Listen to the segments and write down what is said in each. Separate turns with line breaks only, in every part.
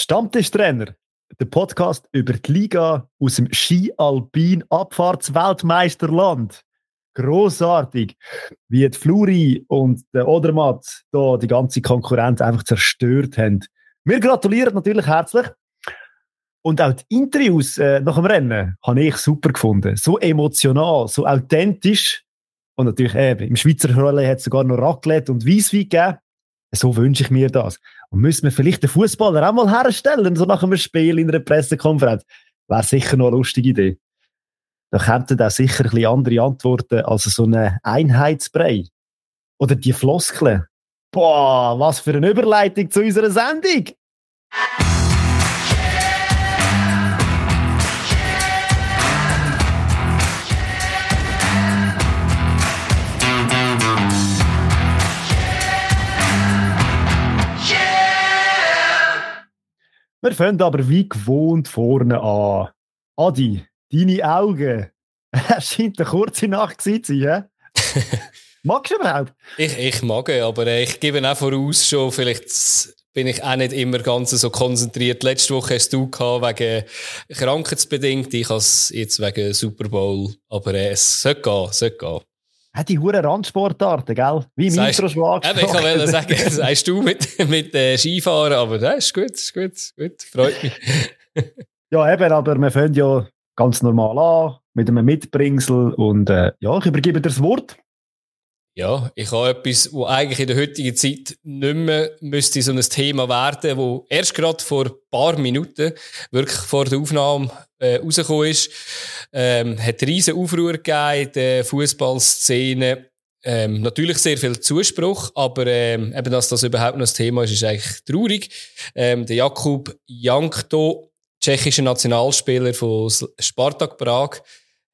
Stammtischtrainer, der Podcast über die Liga aus dem Ski-Alpin-Abfahrtsweltmeisterland. Grossartig, wie die Fluri und der Odermatt da die ganze Konkurrenz einfach zerstört haben. Wir gratulieren natürlich herzlich. Und auch die Interviews äh, nach dem Rennen habe ich super gefunden. So emotional, so authentisch. Und natürlich eben, im Schweizer Rolle hat es sogar noch Raclette und Weisswein gegeben. So wünsche ich mir das. Und müssen wir vielleicht den Fußballer auch mal herstellen, so nach einem Spiel in einer Pressekonferenz. Wäre sicher noch eine lustige Idee. Da kämen da sicher ein bisschen andere Antworten als so eine Einheitsbrei. Oder die Floskeln. Boah, was für eine Überleitung zu unserer Sendung! Wir fangen aber wie gewohnt vorne an. Adi, deine Augen. Es scheint eine kurze Nacht zu sein, ja? Magst du überhaupt?
Ich, ich mag, aber ich gebe auch voraus schon, vielleicht bin ich auch nicht immer ganz so konzentriert. Letzte Woche hast du gehabt wegen krankheitsbedingt, ich habe es jetzt wegen Super Bowl. Aber äh, es sollte gehen, sollte gehen.
Ja, die hure Randsportarten, gell? Wie im
Sagst-
Intro schon angesprochen.
Eben, ich wollte sagen, das sagst du mit, mit äh, Skifahren, aber das ist gut, ist gut, ist gut, freut mich.
Ja, eben, aber wir fangen ja ganz normal an, mit einem Mitbringsel. Und äh, ja, ich übergebe dir das Wort.
Ja, ich habe etwas, wo eigentlich in der heutigen Zeit nicht mehr müsste so ein Thema werden, wo erst gerade vor ein paar Minuten wirklich vor der Aufnahme äh, rausgekommen ist. Ähm, hat riesen Aufruhr gegeben in der Fußballszene. Ähm, natürlich sehr viel Zuspruch, aber ähm, eben, dass das überhaupt noch das Thema ist, ist eigentlich traurig. Ähm, der Jakub Jankto, tschechischer Nationalspieler von Spartak Prag,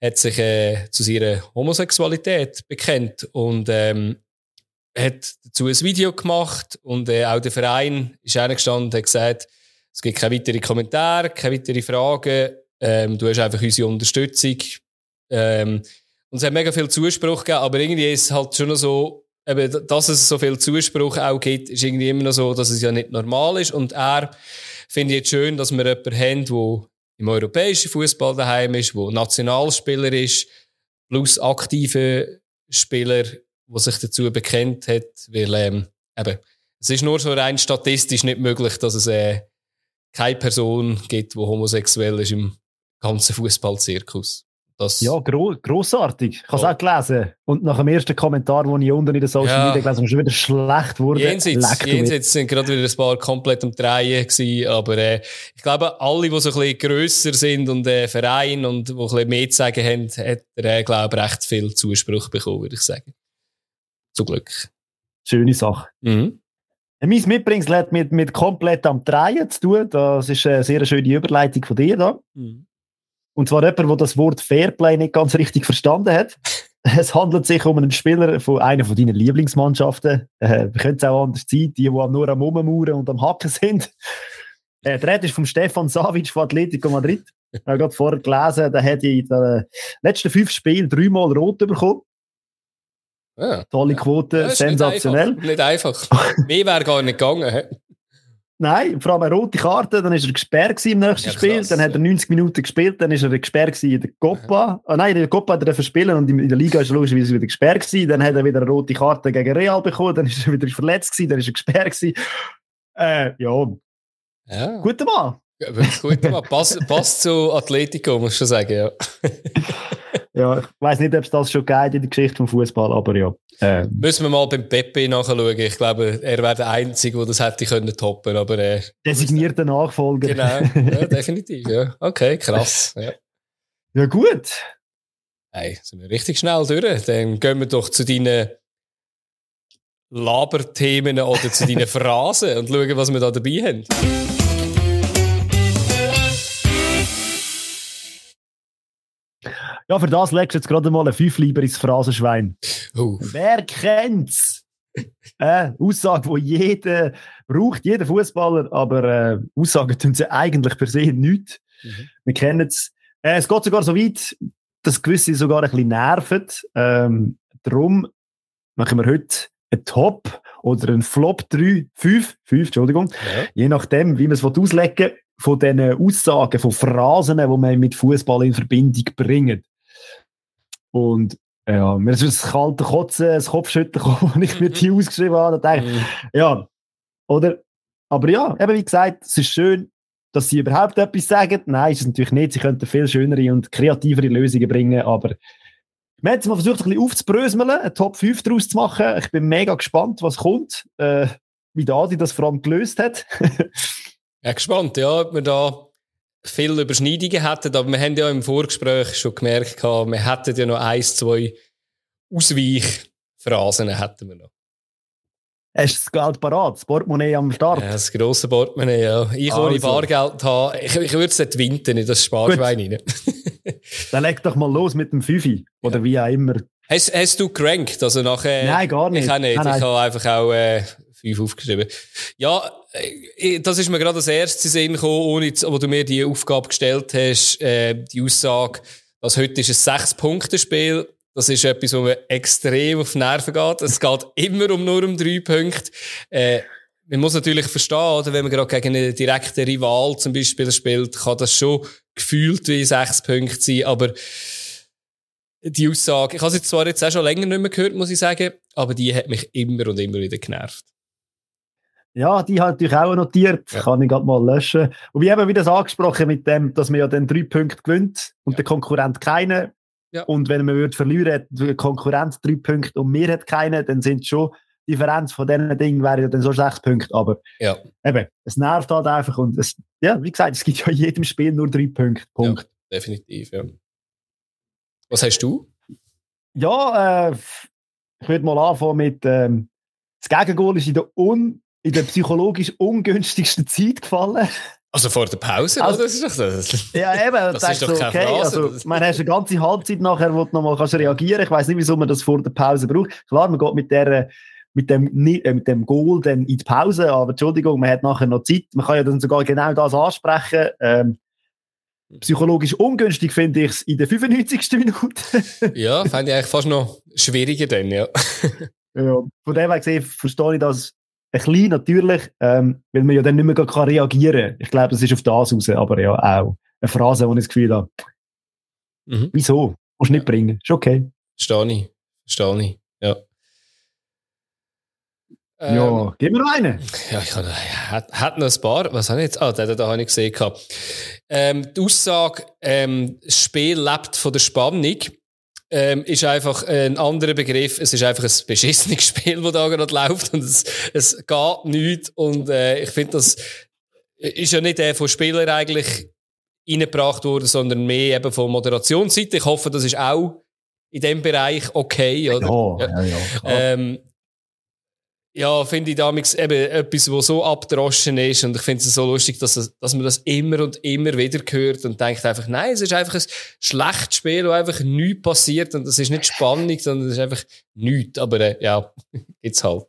hat sich äh, zu seiner Homosexualität bekennt und ähm, hat dazu ein Video gemacht und äh, auch der Verein ist eingestanden und hat gesagt, es gibt keine weiteren Kommentare, keine weiteren Fragen, ähm, du hast einfach unsere Unterstützung. Ähm, und es hat mega viel Zuspruch gegeben, aber irgendwie ist es halt schon noch so, eben, dass es so viel Zuspruch auch gibt, ist irgendwie immer noch so, dass es ja nicht normal ist und er finde ich jetzt schön, dass wir jemanden haben, der im europäischen Fußball daheim ist, wo Nationalspieler ist, plus aktive Spieler, der sich dazu bekennt hat, weil ähm, eben, es ist nur so rein statistisch nicht möglich, dass es äh, keine Person gibt, die homosexuell ist im ganzen Fußballzirkus. Das,
Ja, gro grossartig. Ich habe es auch gelesen. Und nach dem ersten Kommentar, den ich unten in den Social
Ja.
Media gelesen habe, schon wieder schlecht wurde.
Jenseits, jenseits sind gerade wieder ein paar komplett am Drehen gewesen, aber äh, ich glaube, alle, die so ein bisschen grösser sind und äh, Verein und die ein bisschen mehr zu sagen haben, hat er, äh, glaube ich, recht viel Zuspruch bekommen, würde ich sagen. Zum Glück.
Schöne Sache.
Mhm.
Mein Mitbringsel hat mit, mit komplett am Drehen zu tun. Das ist eine sehr schöne Überleitung von dir da.
Mhm.
Und zwar jemand, der das Wort Fairplay nicht ganz richtig verstanden hat. Es handelt sich um einen Spieler von einer von deinen Lieblingsmannschaften. Äh, könnte es auch anders sein, die, die nur am Rummauern und am Hacken sind. Äh, der Rede ist vom Stefan Savic von Atletico Madrid. Ich habe gerade vorher gelesen, der hat in den letzten fünf Spielen dreimal rot bekommen.
Ja.
Tolle Quote,
Ja,
sensationell.
Nicht einfach. Mehr wäre gar nicht gegangen.
Nein, vor allem eine rote Karte, dann ist er gesperrt im nächsten
Ja,
Spiel,
krass,
dann hat er
ja.
90 Minuten gespielt, dann ist er gesperrt in der Copa. Ah, nein, in der Copa hat er dürfen spielen und in der Liga ist er logischerweise wieder gesperrt gewesen. Dann hat er wieder eine rote Karte gegen Real bekommen, dann ist er wieder verletzt gewesen, dann ist er gesperrt gewesen. Äh, ja,
Ja.
guter Mann.
Ja, wirklich gut. aber Passt, passt zu Atletico, muss ich schon sagen, ja.
Ja, ich weiß nicht, ob es das schon geht in der Geschichte vom Fußball, aber ja. Äh,
Müssen wir mal beim Pepe nachschauen. Ich glaube, er wäre der Einzige, der das hätte können toppen, aber äh,
designierter Nachfolger.
genau, ja, definitiv, ja. Okay, krass. Ja.
ja, gut.
Hey, sind wir richtig schnell durch. Dann gehen wir doch zu deinen Laberthemen oder zu deinen Phrasen und schauen, was wir da dabei haben.
Ja, für das legst du jetzt gerade mal ein Fünf lieber ins Phrasenschwein.
Uh,
Wer kennt's? Äh, Aussage, die jeder braucht, jeder Fußballer, aber äh, Aussagen tun sie eigentlich per se nicht.
Mhm.
Wir kennen es. Äh, es geht sogar so weit, dass gewisse sogar ein bisschen nerven. Ähm, darum machen wir heute ein Top oder ein Flop 3, 5, 5, Entschuldigung, ja. je nachdem, wie man es auslegen will, von diesen Aussagen, von Phrasen, die man mit Fußball in Verbindung bringt. Und ja, mir ist das kalte Kotzen, das Kopfschütteln gekommen, wenn ich mir die mhm. ausgeschrieben habe. Und dachte, mhm. ja, oder? Aber ja, eben wie gesagt, es ist schön, dass sie überhaupt etwas sagen. Nein, ist es natürlich nicht. Sie könnten viel schönere und kreativere Lösungen bringen, aber wir haben jetzt mal versucht, ein bisschen aufzubröseln, eine Top 5 daraus zu machen. Ich bin mega gespannt, was kommt, äh, wie der Adi das vor allem gelöst hat.
ja, gespannt, ja, ob wir da viele Überschneidungen hätten, aber wir haben ja im Vorgespräch schon gemerkt, wir hätten ja noch ein, zwei Ausweichphrasen hätten wir noch.
Hast du das Geld parat? Das Portemonnaie am Start?
Ja, das grosse Portemonnaie, ja. Ich also. ohne Bargeld haben, ich, ich würde es nicht winten in das Sparschwein rein.
Dann leg doch mal los mit dem Fifi. Oder ja. wie auch immer.
Hast, hast du gerankt? Also nachher,
nein, gar nicht.
Ich auch nicht. Nein, nein. Ich habe einfach auch äh, fünf aufgeschrieben. Ja, äh, das ist mir gerade das erste Sinn gekommen, ohne, wo du mir die Aufgabe gestellt hast, äh, die Aussage, dass heute ist ein Sechs-Punkte-Spiel. Das ist etwas, wo mir extrem auf die Nerven geht. Es geht immer um nur um drei Punkte. Äh, man muss natürlich verstehen, oder, wenn man gerade gegen einen direkten Rival zum Beispiel spielt, kann das schon gefühlt wie sechs Punkte sein, aber die Aussage, ich habe sie zwar jetzt auch schon länger nicht mehr gehört, muss ich sagen, aber die hat mich immer und immer wieder genervt.
Ja, die hat natürlich auch notiert, ja. kann ich gerade mal löschen. Und wie eben wieder das angesprochen mit dem, dass man ja dann drei Punkte gewinnt und ja. der Konkurrent keine. Ja. Und wenn man würde verlieren, hat der Konkurrent drei Punkte und wir hat keine, dann sind schon die Differenz von diesen Dingen wäre ja dann so sechs Punkte. Aber
ja.
eben, es nervt halt einfach und es, ja, wie gesagt, es gibt ja in jedem Spiel nur drei Punkte. Punkt. Ja,
definitiv, ja. Was hast du?
Ja, äh, ich würde mal anfangen mit, ähm, das Gegengol ist in der, un, in der psychologisch ungünstigsten Zeit gefallen.
Also vor der Pause, also,
Das ist doch das. Ja, eben. Das ist doch so, okay, Phrase. Also, man hast eine ganze Halbzeit nachher, wo du nochmal kannst reagieren Ich weiß nicht, wieso man das vor der Pause braucht. Klar, man geht mit der mit dem, äh, mit dem Goal dann in die Pause, aber Entschuldigung, man hat nachher noch Zeit. Man kann ja dann sogar genau das ansprechen. Ähm, psychologisch ungünstig finde ich es in der 95. Minute.
ja, fände ich eigentlich fast noch schwieriger dann, ja.
ja von dem her gesehen verstehe ich das ein bisschen natürlich, ähm, weil man ja dann nicht mehr kann reagieren kann. Ich glaube, das ist auf das raus, aber ja, auch eine Phrase, wo ich das Gefühl habe, mhm. wieso? Musst du nicht bringen. Ist okay.
Verstehe ich. Verstehe ich. Ja.
Ähm, ja, gib mir noch einen.
Ja, ich habe, hat, hat noch ein paar. Was habe ich jetzt? Ah, den, den habe ich gesehen. Ähm, die Aussage, ähm, das Spiel lebt von der Spannung, ähm, ist einfach ein anderer Begriff. Es ist einfach ein beschissenes Spiel, das da gerade läuft und es, es geht nichts. Und äh, ich finde, das ist ja nicht der von Spielern eigentlich reingebracht worden, sondern mehr eben von Moderationsseite. Ich hoffe, das ist auch in dem Bereich okay. Oder? Ja, ja, ja. Ähm, ja, finde ich damals eben etwas, was so abgedroschen ist. Und ich finde es so lustig, dass, dass man das immer und immer wieder hört und denkt einfach, nein, es ist einfach ein schlechtes Spiel, wo einfach nichts passiert. Und das ist nicht spannend, sondern es ist einfach nichts. Aber äh, ja, jetzt halt.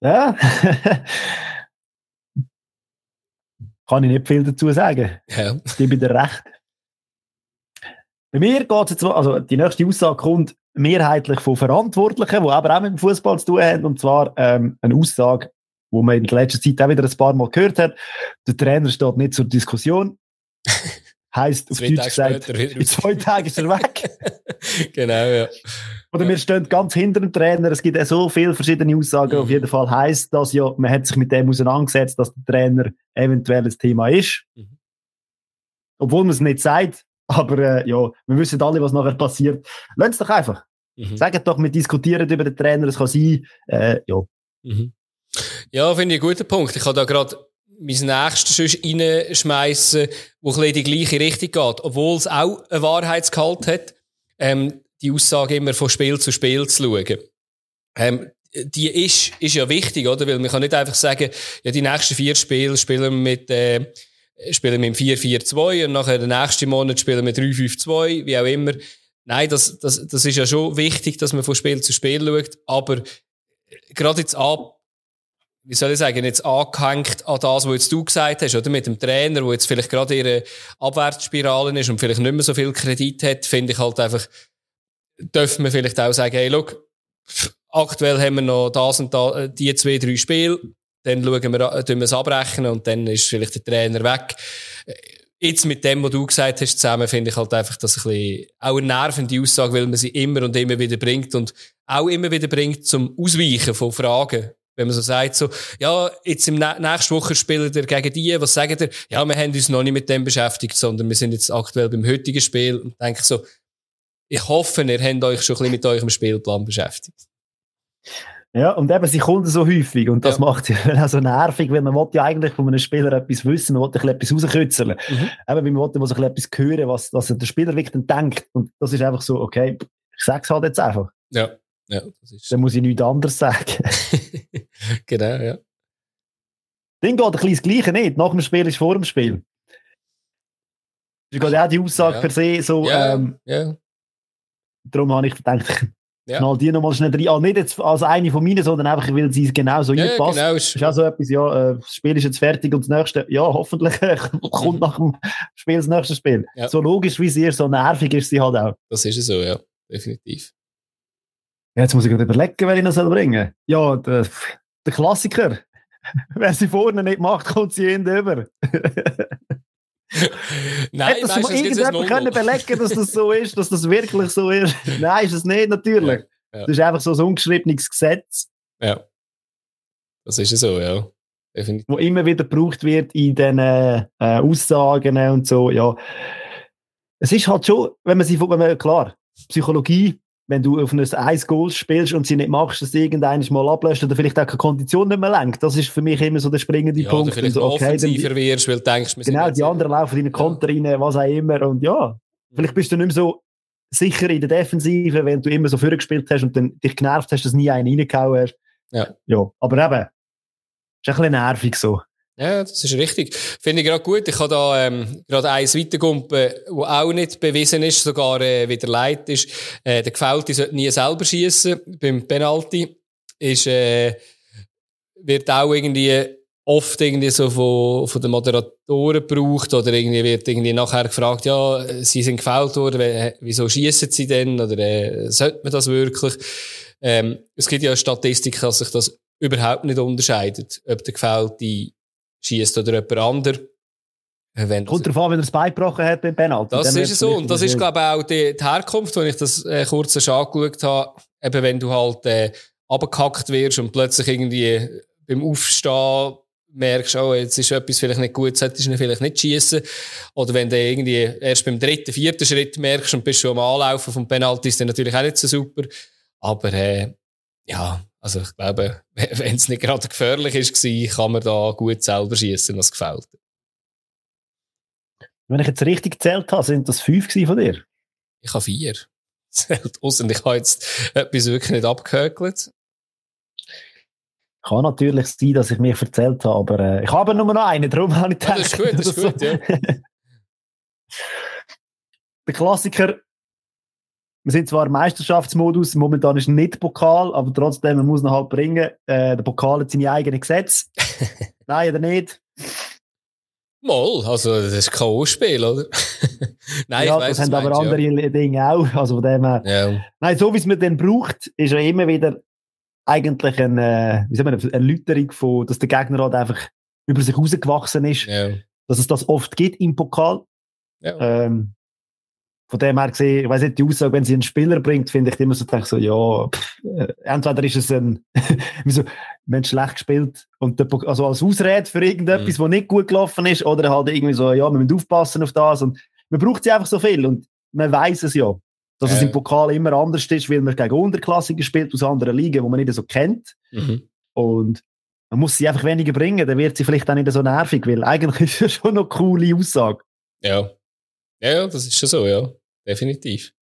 Ja. Kann ich nicht viel dazu sagen. Ja. Ich gebe dir recht. Bei mir geht es jetzt, also die nächste Aussage kommt, mehrheitlich von Verantwortlichen, die aber auch mit dem Fußball zu tun haben, und zwar ähm, eine Aussage, wo man in der letzten Zeit auch wieder ein paar Mal gehört hat. Der Trainer steht nicht zur Diskussion. Heißt auf Deutsch gesagt, in zwei Tagen ist er weg.
genau, ja.
Oder wir stehen ganz hinter dem Trainer. Es gibt ja so viele verschiedene Aussagen. Mhm. Auf jeden Fall heißt das ja, man hat sich mit dem auseinandergesetzt, dass der Trainer eventuell ein Thema ist. Mhm. Obwohl man es nicht sagt, aber äh, ja, wir wissen alle, was nachher passiert. Lass es doch einfach. Mhm. Sagt doch, wir diskutieren über den Trainer, es kann sein. Äh, ja.
Mhm. Ja, finde ich einen guten Punkt. Ich kann da gerade mein nächstes reinschmeißen, wo ein bisschen die gleiche Richtung geht. Obwohl es auch ein Wahrheitsgehalt hat, ähm, die Aussage immer von Spiel zu Spiel zu schauen. Ähm, die ist, ist ja wichtig, oder? Weil man kann nicht einfach sagen, ja, die nächsten vier Spiele spielen wir mit, äh, spielen wir im 4-4-2 und nachher den nächsten Monat spielen wir 3-5-2, wie auch immer. Nein, das, das, das ist ja schon wichtig, dass man von Spiel zu Spiel schaut, aber gerade jetzt an, wie soll ich sagen, jetzt angehängt an das, was jetzt du gesagt hast, oder mit dem Trainer, wo jetzt vielleicht gerade ihre Abwärtsspirale ist und vielleicht nicht mehr so viel Kredit hat, finde ich halt einfach, dürfen wir vielleicht auch sagen, hey, look, aktuell haben wir noch das und da, äh, die zwei, drei Spiele, dann schauen wir, äh, tun wir es abrechnen und dann ist vielleicht der Trainer weg. Jetzt mit dem, was du gesagt hast, zusammen, finde ich halt einfach, dass ein bisschen, auch eine nervende Aussage, weil man sie immer und immer wieder bringt und auch immer wieder bringt zum Ausweichen von Fragen. Wenn man so sagt, so, ja, jetzt im nächsten Woche spielen wir gegen die, was sagen ihr? Ja, wir haben uns noch nicht mit dem beschäftigt, sondern wir sind jetzt aktuell beim heutigen Spiel und denke so, ich hoffe, ihr habt euch schon ein bisschen mit eurem Spielplan beschäftigt.
Ja, und eben, sie kommen so häufig und das ja. macht ja auch so nervig, weil man will ja eigentlich von einem Spieler etwas wissen, man will etwas rauskitzeln. Mhm. Eben, weil man will so etwas hören, was, was der Spieler wirklich denkt. Und das ist einfach so, okay, ich sag's halt jetzt einfach.
Ja, ja. Das ist
Dann muss ich nichts anderes sagen.
genau, ja.
Ding geht ein bisschen das Gleiche nicht. Nach dem Spiel ist vor dem Spiel. Das ist gerade auch die Aussage ja. per se so,
ja, ähm, ja.
darum habe ich gedacht, ja. Knall die nochmal schnell rein. Also nicht jetzt als eine von meinen, sondern einfach, weil sie genau so
ja, passt. Genau,
ist, ist auch so etwas, ja, äh, das Spiel ist jetzt fertig und das nächste, ja, hoffentlich kommt nach dem Spiel das nächste Spiel. Ja. So logisch wie sie ist, so nervig ist sie halt auch.
Das ist so, ja, definitiv.
Ja, jetzt muss ich gerade überlegen, wer ich noch soll bringen Ja, der, der Klassiker. Wer sie vorne nicht macht, kommt sie hinten über.
Nein, Hätte
das mal irgendjemand können belegen, dass das so ist, dass das wirklich so ist? Nein, ist es nicht, natürlich. Ja, ja. Das ist einfach so ein ungeschriebenes Gesetz.
Ja. Das ist so, ja.
Definitiv. Wo immer wieder gebraucht wird in den äh, Aussagen und so, ja. Es ist halt schon, wenn man sie, wenn man, klar, Psychologie wenn du auf ein 1 Goal spielst und sie nicht machst, dass irgendeines mal ablöscht oder vielleicht auch keine Kondition nicht mehr lenkt. Das ist für mich immer so der springende ja, Punkt.
Oder vielleicht
so,
okay, offensiver dann, wirst, weil du denkst,
Genau, die anderen laufen in den Konter ja. rein, was auch immer. Und ja, vielleicht bist du nicht mehr so sicher in der Defensive, wenn du immer so vorgespielt hast und dann dich genervt hast, dass nie einen reingehauen hast.
Ja.
ja. Aber eben, ist ein bisschen nervig so.
Ja, das ist richtig. Finde ich gerade gut. Ich habe da ähm, gerade eins weitergumpen, wo auch nicht bewiesen ist, sogar äh, wieder leid ist. Äh, der Gefällte sollte nie selber schießen beim Penalty. Ist, äh, wird auch irgendwie oft irgendwie so von, von den Moderatoren gebraucht oder irgendwie wird irgendwie nachher gefragt, ja, sie sind gefällt worden, wieso schießen sie denn oder äh, sollte man das wirklich? Ähm, es gibt ja eine Statistik, dass sich das überhaupt nicht unterscheidet, ob der Gefällte schießt oder jemand anderes.
Äh, wenn Kommt darauf an, wenn er das Bein gebrochen hat beim Penalty.
Das ist so. Und das ist, glaube ich, auch die, die Herkunft, wenn ich das äh, kurz angeschaut habe. Eben, wenn du halt äh, abgehackt wirst und plötzlich irgendwie beim Aufstehen merkst, oh, jetzt ist etwas vielleicht nicht gut, solltest du vielleicht nicht schießen. Oder wenn du irgendwie erst beim dritten, vierten Schritt merkst und bist schon am Anlaufen vom Penalty, ist dann natürlich auch nicht so super. Aber äh, ja, also ich glaube, wenn es nicht gerade gefährlich ist, kann man da gut selber schießen, was gefällt.
Wenn ich jetzt richtig gezählt habe, sind das fünf von dir?
Ich habe vier. Zählt aus und ich habe jetzt etwas wirklich nicht abgehökelt.
Kann natürlich sein, dass ich mich erzählt habe, aber äh, ich habe nur noch einen, darum habe ich
gedacht. Ja, das ist gut, das ist gut, ja.
Der Klassiker wir sind zwar im Meisterschaftsmodus, momentan ist nicht Pokal, aber trotzdem, man muss ihn halt bringen. Äh, der Pokal hat seine eigenen Gesetze. Nein, oder nicht?
Mal, also das ist kein K.O.-Spiel, oder?
Nein, ja, ich weiss, das haben aber meinst, andere ja. Dinge auch. Also von dem her.
Ja.
Nein, so wie es man dann braucht, ist ja immer wieder eigentlich eine, wie sagen wir, eine Erläuterung von, dass der Gegner halt einfach über sich rausgewachsen ist.
Ja.
Dass es das oft gibt im Pokal.
Ja.
Ähm, von dem her gesehen, ich weiß nicht, die Aussage, wenn sie einen Spieler bringt, finde ich immer so, denke so, ja, pff, äh, entweder ist es ein, wieso, wenn schlecht gespielt und der, also als Ausrede für irgendetwas, mhm. was nicht gut gelaufen ist, oder halt irgendwie so, ja, wir müssen aufpassen auf das und man braucht sie einfach so viel und man weiß es ja, dass äh. es im Pokal immer anders ist, weil man gegen Unterklassiker spielt aus anderen Ligen, wo man nicht so kennt
mhm.
und man muss sie einfach weniger bringen, dann wird sie vielleicht auch nicht so nervig, weil eigentlich ist das schon noch eine coole Aussage.
Ja. Ja, ja, das ist schon so, ja. Definitiv.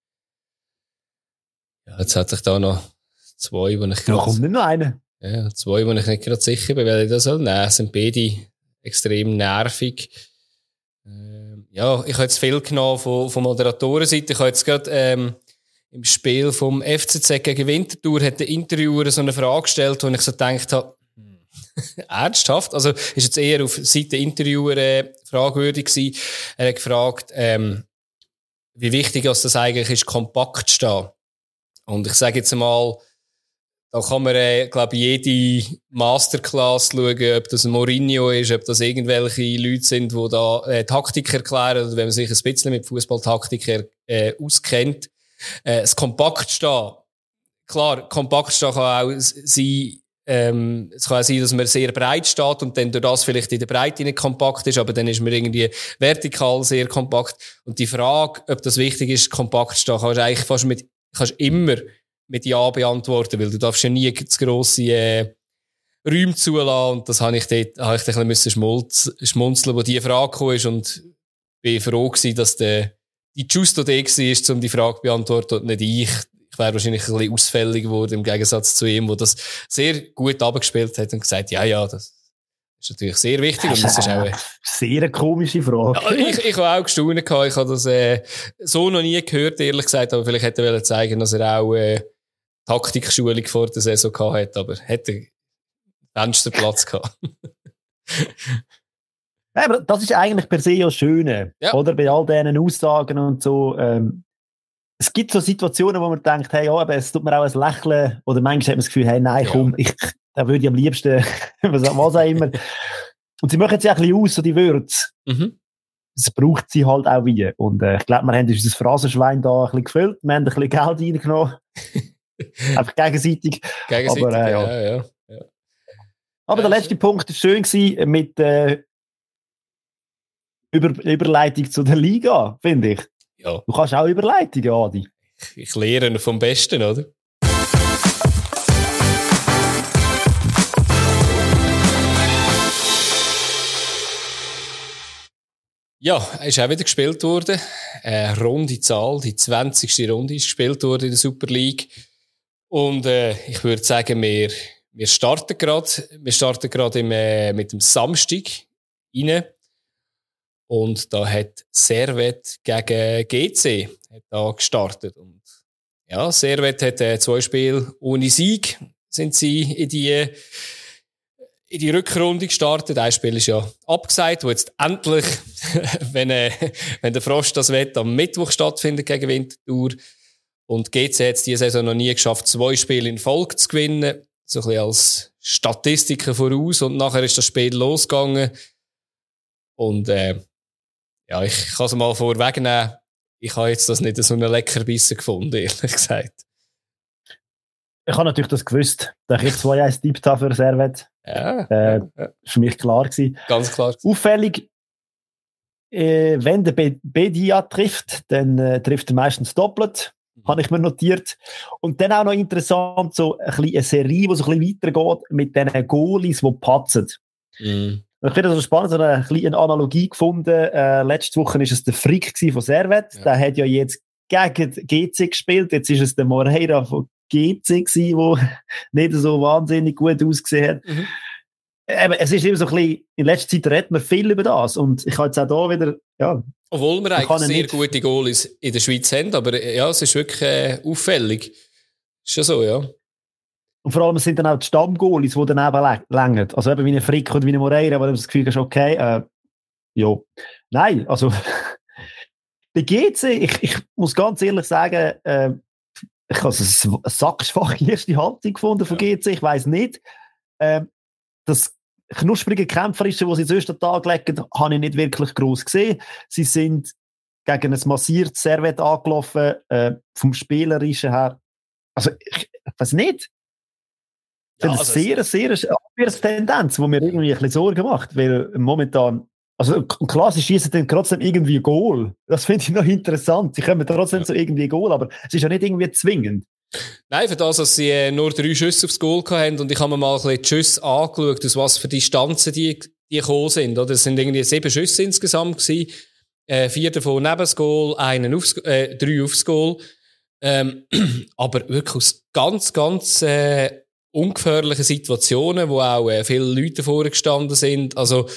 Ja, jetzt hatte ich da noch zwei, wo ich
gerade... Da kommt nicht noch eine.
Ja, zwei, wo ich nicht gerade sicher bin, weil ich das soll nehmen. sind beide extrem nervig. Ähm, ja, ich habe jetzt viel genommen von, von Moderatorenseite. Ich habe jetzt gerade ähm, im Spiel vom FCZ gegen Winterthur hat der Interviewer so eine Frage gestellt, wo ich so gedacht habe, Ernsthaft? Also, ist jetzt eher auf Seite Interviewer äh, fragwürdig gewesen. Er hat gefragt, ähm, wie wichtig ist das eigentlich ist, kompakt zu stehen. Und ich sage jetzt mal, da kann man, äh, glaube jede Masterclass schauen, ob das ein Mourinho ist, ob das irgendwelche Leute sind, die da äh, Taktik erklären, oder wenn man sich ein bisschen mit Fußballtaktik äh, auskennt. Äh, das Kompaktstehen. Klar, Kompaktstehen kann auch sein, ähm, es kann auch sein, dass man sehr breit steht und dann durch das vielleicht in der Breite nicht kompakt ist, aber dann ist man irgendwie vertikal sehr kompakt. Und die Frage, ob das wichtig ist, kompakt stehen, kannst du eigentlich fast mit, kannst immer mit Ja beantworten, weil du darfst ja nie zu grosse äh, Räume zulassen und das habe ich dort, habe ich dort ein bisschen schmunzeln, wo die Frage kam ist und bin froh gewesen, dass der, die Justo da war, um die Frage zu beantworten und nicht ich ich wäre wahrscheinlich ein bisschen ausfällig geworden im Gegensatz zu ihm, wo das sehr gut abgespielt hat und gesagt, ja, ja, das ist natürlich sehr wichtig
das und das ist auch eine sehr komische Frage.
Ja, ich, ich habe auch gestaunt ich habe das äh, so noch nie gehört, ehrlich gesagt, aber vielleicht hätte er zeigen, dass er auch äh, Taktikschulung vor der Saison gehabt hat, aber hätte Fensterplatz gehabt.
Ja, aber das ist eigentlich per se ja Schöne, ja. oder? Bei all diesen Aussagen und so. Ähm, es gibt so Situationen, wo man denkt, hey, ja, aber es tut mir auch ein Lächeln, oder manchmal hat man das Gefühl, hey, nein, komm, ja. ich, da würde ich am liebsten, was, auch immer. Und sie machen jetzt ja ein bisschen aus, so die Würze. Mhm. Das braucht sie halt auch wie. Und äh, ich glaube, wir haben unser Phrasenschwein da ein bisschen gefüllt, wir haben ein bisschen Geld reingenommen. Einfach gegenseitig.
Gegenseitig, aber, äh, ja. Ja, ja, ja.
Aber der letzte Punkt war schön gewesen mit äh, Über Überleitung zu der Liga, finde ich.
Ja.
Du kannst auch Überleitungen, Adi.
Ich, ich lehre vom Besten, oder? Ja, ist auch wieder gespielt worden. Eine runde Zahl, die 20. Runde ist gespielt worden in der Super League. Und äh, ich würde sagen, wir, wir starten gerade. Wir starten gerade äh, mit dem Samstag rein. Und da hat Servet gegen GC hat da gestartet. Und ja, Servet hat äh, zwei Spiele ohne Sieg sind sie in die, in die Rückrunde gestartet. Ein Spiel ist ja abgesagt, wo jetzt endlich, wenn, äh, wenn der Frost das Wett am Mittwoch stattfindet gegen Winterthur. Und GC hat es diese Saison noch nie geschafft, zwei Spiele in Folge zu gewinnen. So ein bisschen als Statistiker voraus. Und nachher ist das Spiel losgegangen. Und äh, ja, ich kann es mal vorwegnehmen. Ich habe jetzt das nicht so einen Leckerbissen gefunden, ehrlich gesagt.
Ich habe natürlich das gewusst, dass ich 2-1 tippt habe für Servet.
Ja.
Äh, ja. für mich klar gewesen.
Ganz klar.
Auffällig, äh, wenn der Bedia trifft, dann äh, trifft er meistens doppelt. Mhm. Habe ich mir notiert. Und dann auch noch interessant, so ein bisschen eine Serie, die so ein bisschen weitergeht mit diesen Goalies, die patzen. Mhm. Ich finde das spannend, so eine kleine Analogie gefunden. Äh, letzte Woche war es der Frick von Servet. Ja. Der hat ja jetzt gegen GC gespielt. Jetzt ist es der Moreira von GC der nicht so wahnsinnig gut ausgesehen hat. Mhm. Eben, es ist immer so ein bisschen, in letzter Zeit redet man viel über das. Und ich habe jetzt auch da wieder, ja.
Obwohl wir eigentlich sehr nicht... gute Goalies in der Schweiz haben, aber ja, es ist wirklich äh, auffällig. Ist schon so, ja.
Und vor allem sind dann auch die Stammgoalies, die daneben längern. Also eben wie ein Frick und wie ein Moreira, wo du das Gefühl hast, okay, äh, ja. Nein, also bei GC, ich, ich muss ganz ehrlich sagen, äh, ich habe eine sackschwache erste Haltung gefunden von GC, ich weiß nicht. Äh, das knusprige Kämpferische, das sie sonst an den Tag legen, habe ich nicht wirklich groß gesehen. Sie sind gegen ein massiertes Servet angelaufen, äh, vom Spielerischen her. Also, ich, ich weiß nicht. Ja, also sehr, sehr eine Tendenz, die mir irgendwie ein bisschen Sorgen macht, weil momentan, also klar, sie schießen dann trotzdem irgendwie Goal. Das finde ich noch interessant. Sie kommen trotzdem ja. so irgendwie Goal, aber es ist ja nicht irgendwie zwingend.
Nein, für das, dass sie äh, nur drei Schüsse aufs Goal hatten und ich habe mir mal ein bisschen die Schüsse angeschaut, aus was für Distanzen die, die gekommen sind. Oder? Es sind irgendwie sieben Schüsse insgesamt gewesen. Äh, vier davon neben das Goal, einen aufs, äh, drei aufs Goal. Ähm, aber wirklich aus ganz, ganz äh, ungefährlichen Situationen, wo auch äh, viele Leute vorgestanden sind. Also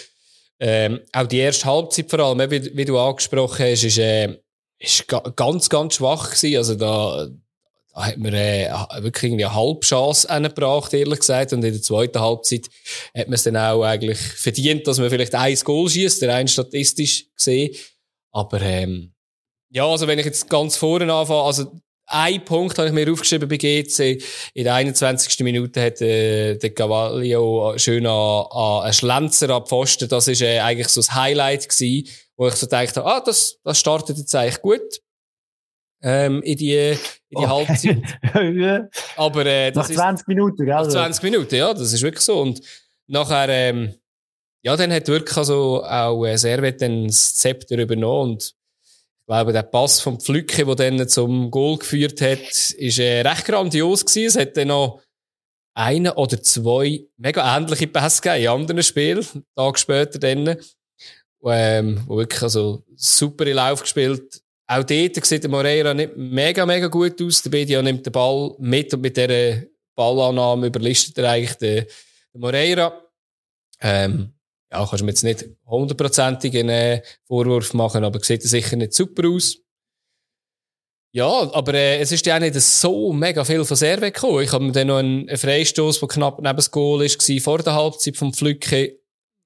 ähm, auch die erste Halbzeit vor allem, wie, wie du angesprochen hast, ist, äh, ist ga ganz, ganz schwach gewesen. Also da, da hat man äh, wirklich irgendwie eine Halbchance angebracht, ehrlich gesagt. Und in der zweiten Halbzeit hat man es dann auch eigentlich verdient, dass man vielleicht ein Goal schießt, der rein statistisch gesehen. Aber ähm, ja, also wenn ich jetzt ganz vorne anfange, also ein Punkt habe ich mir aufgeschrieben bei GC. In der 21. Minute hat äh, der Cavallio schön an, an einen Schlenzer abpfosten. Das ist äh, eigentlich so das Highlight gewesen, wo ich so dachte, ah, das, das startet jetzt eigentlich gut. Ähm, in die, in die okay. Halbzeit. Aber, äh,
das nach 20 ist, Minuten, gell?
Nach 20 Minuten, ja, das ist wirklich so. Und nachher, ähm, ja, dann hat wirklich also auch äh, Servet dann das Zepter übernommen und glaube, der Pass vom Pflücke, der dann zum Goal geführt hat, ist äh, recht grandios gewesen. Es hat dann noch einen oder zwei mega ähnliche Pässe gegeben in anderen Spielen, Tag später dann, ähm, wo wirklich also super in Lauf gespielt. Auch dort sieht der Moreira nicht mega, mega gut aus. Der Bedia nimmt den Ball mit und mit dieser Ballannahme überlistet er eigentlich den, den Moreira. Ähm, ja, kannst du mir jetzt nicht hundertprozentig einen äh, Vorwurf machen, aber sieht sicher nicht super aus. Ja, aber äh, es ist ja auch nicht so mega viel von Serve gekommen. Ich habe mir dann noch einen, einen Freistoß, der knapp neben das Goal ist, vor der Halbzeit vom Flücke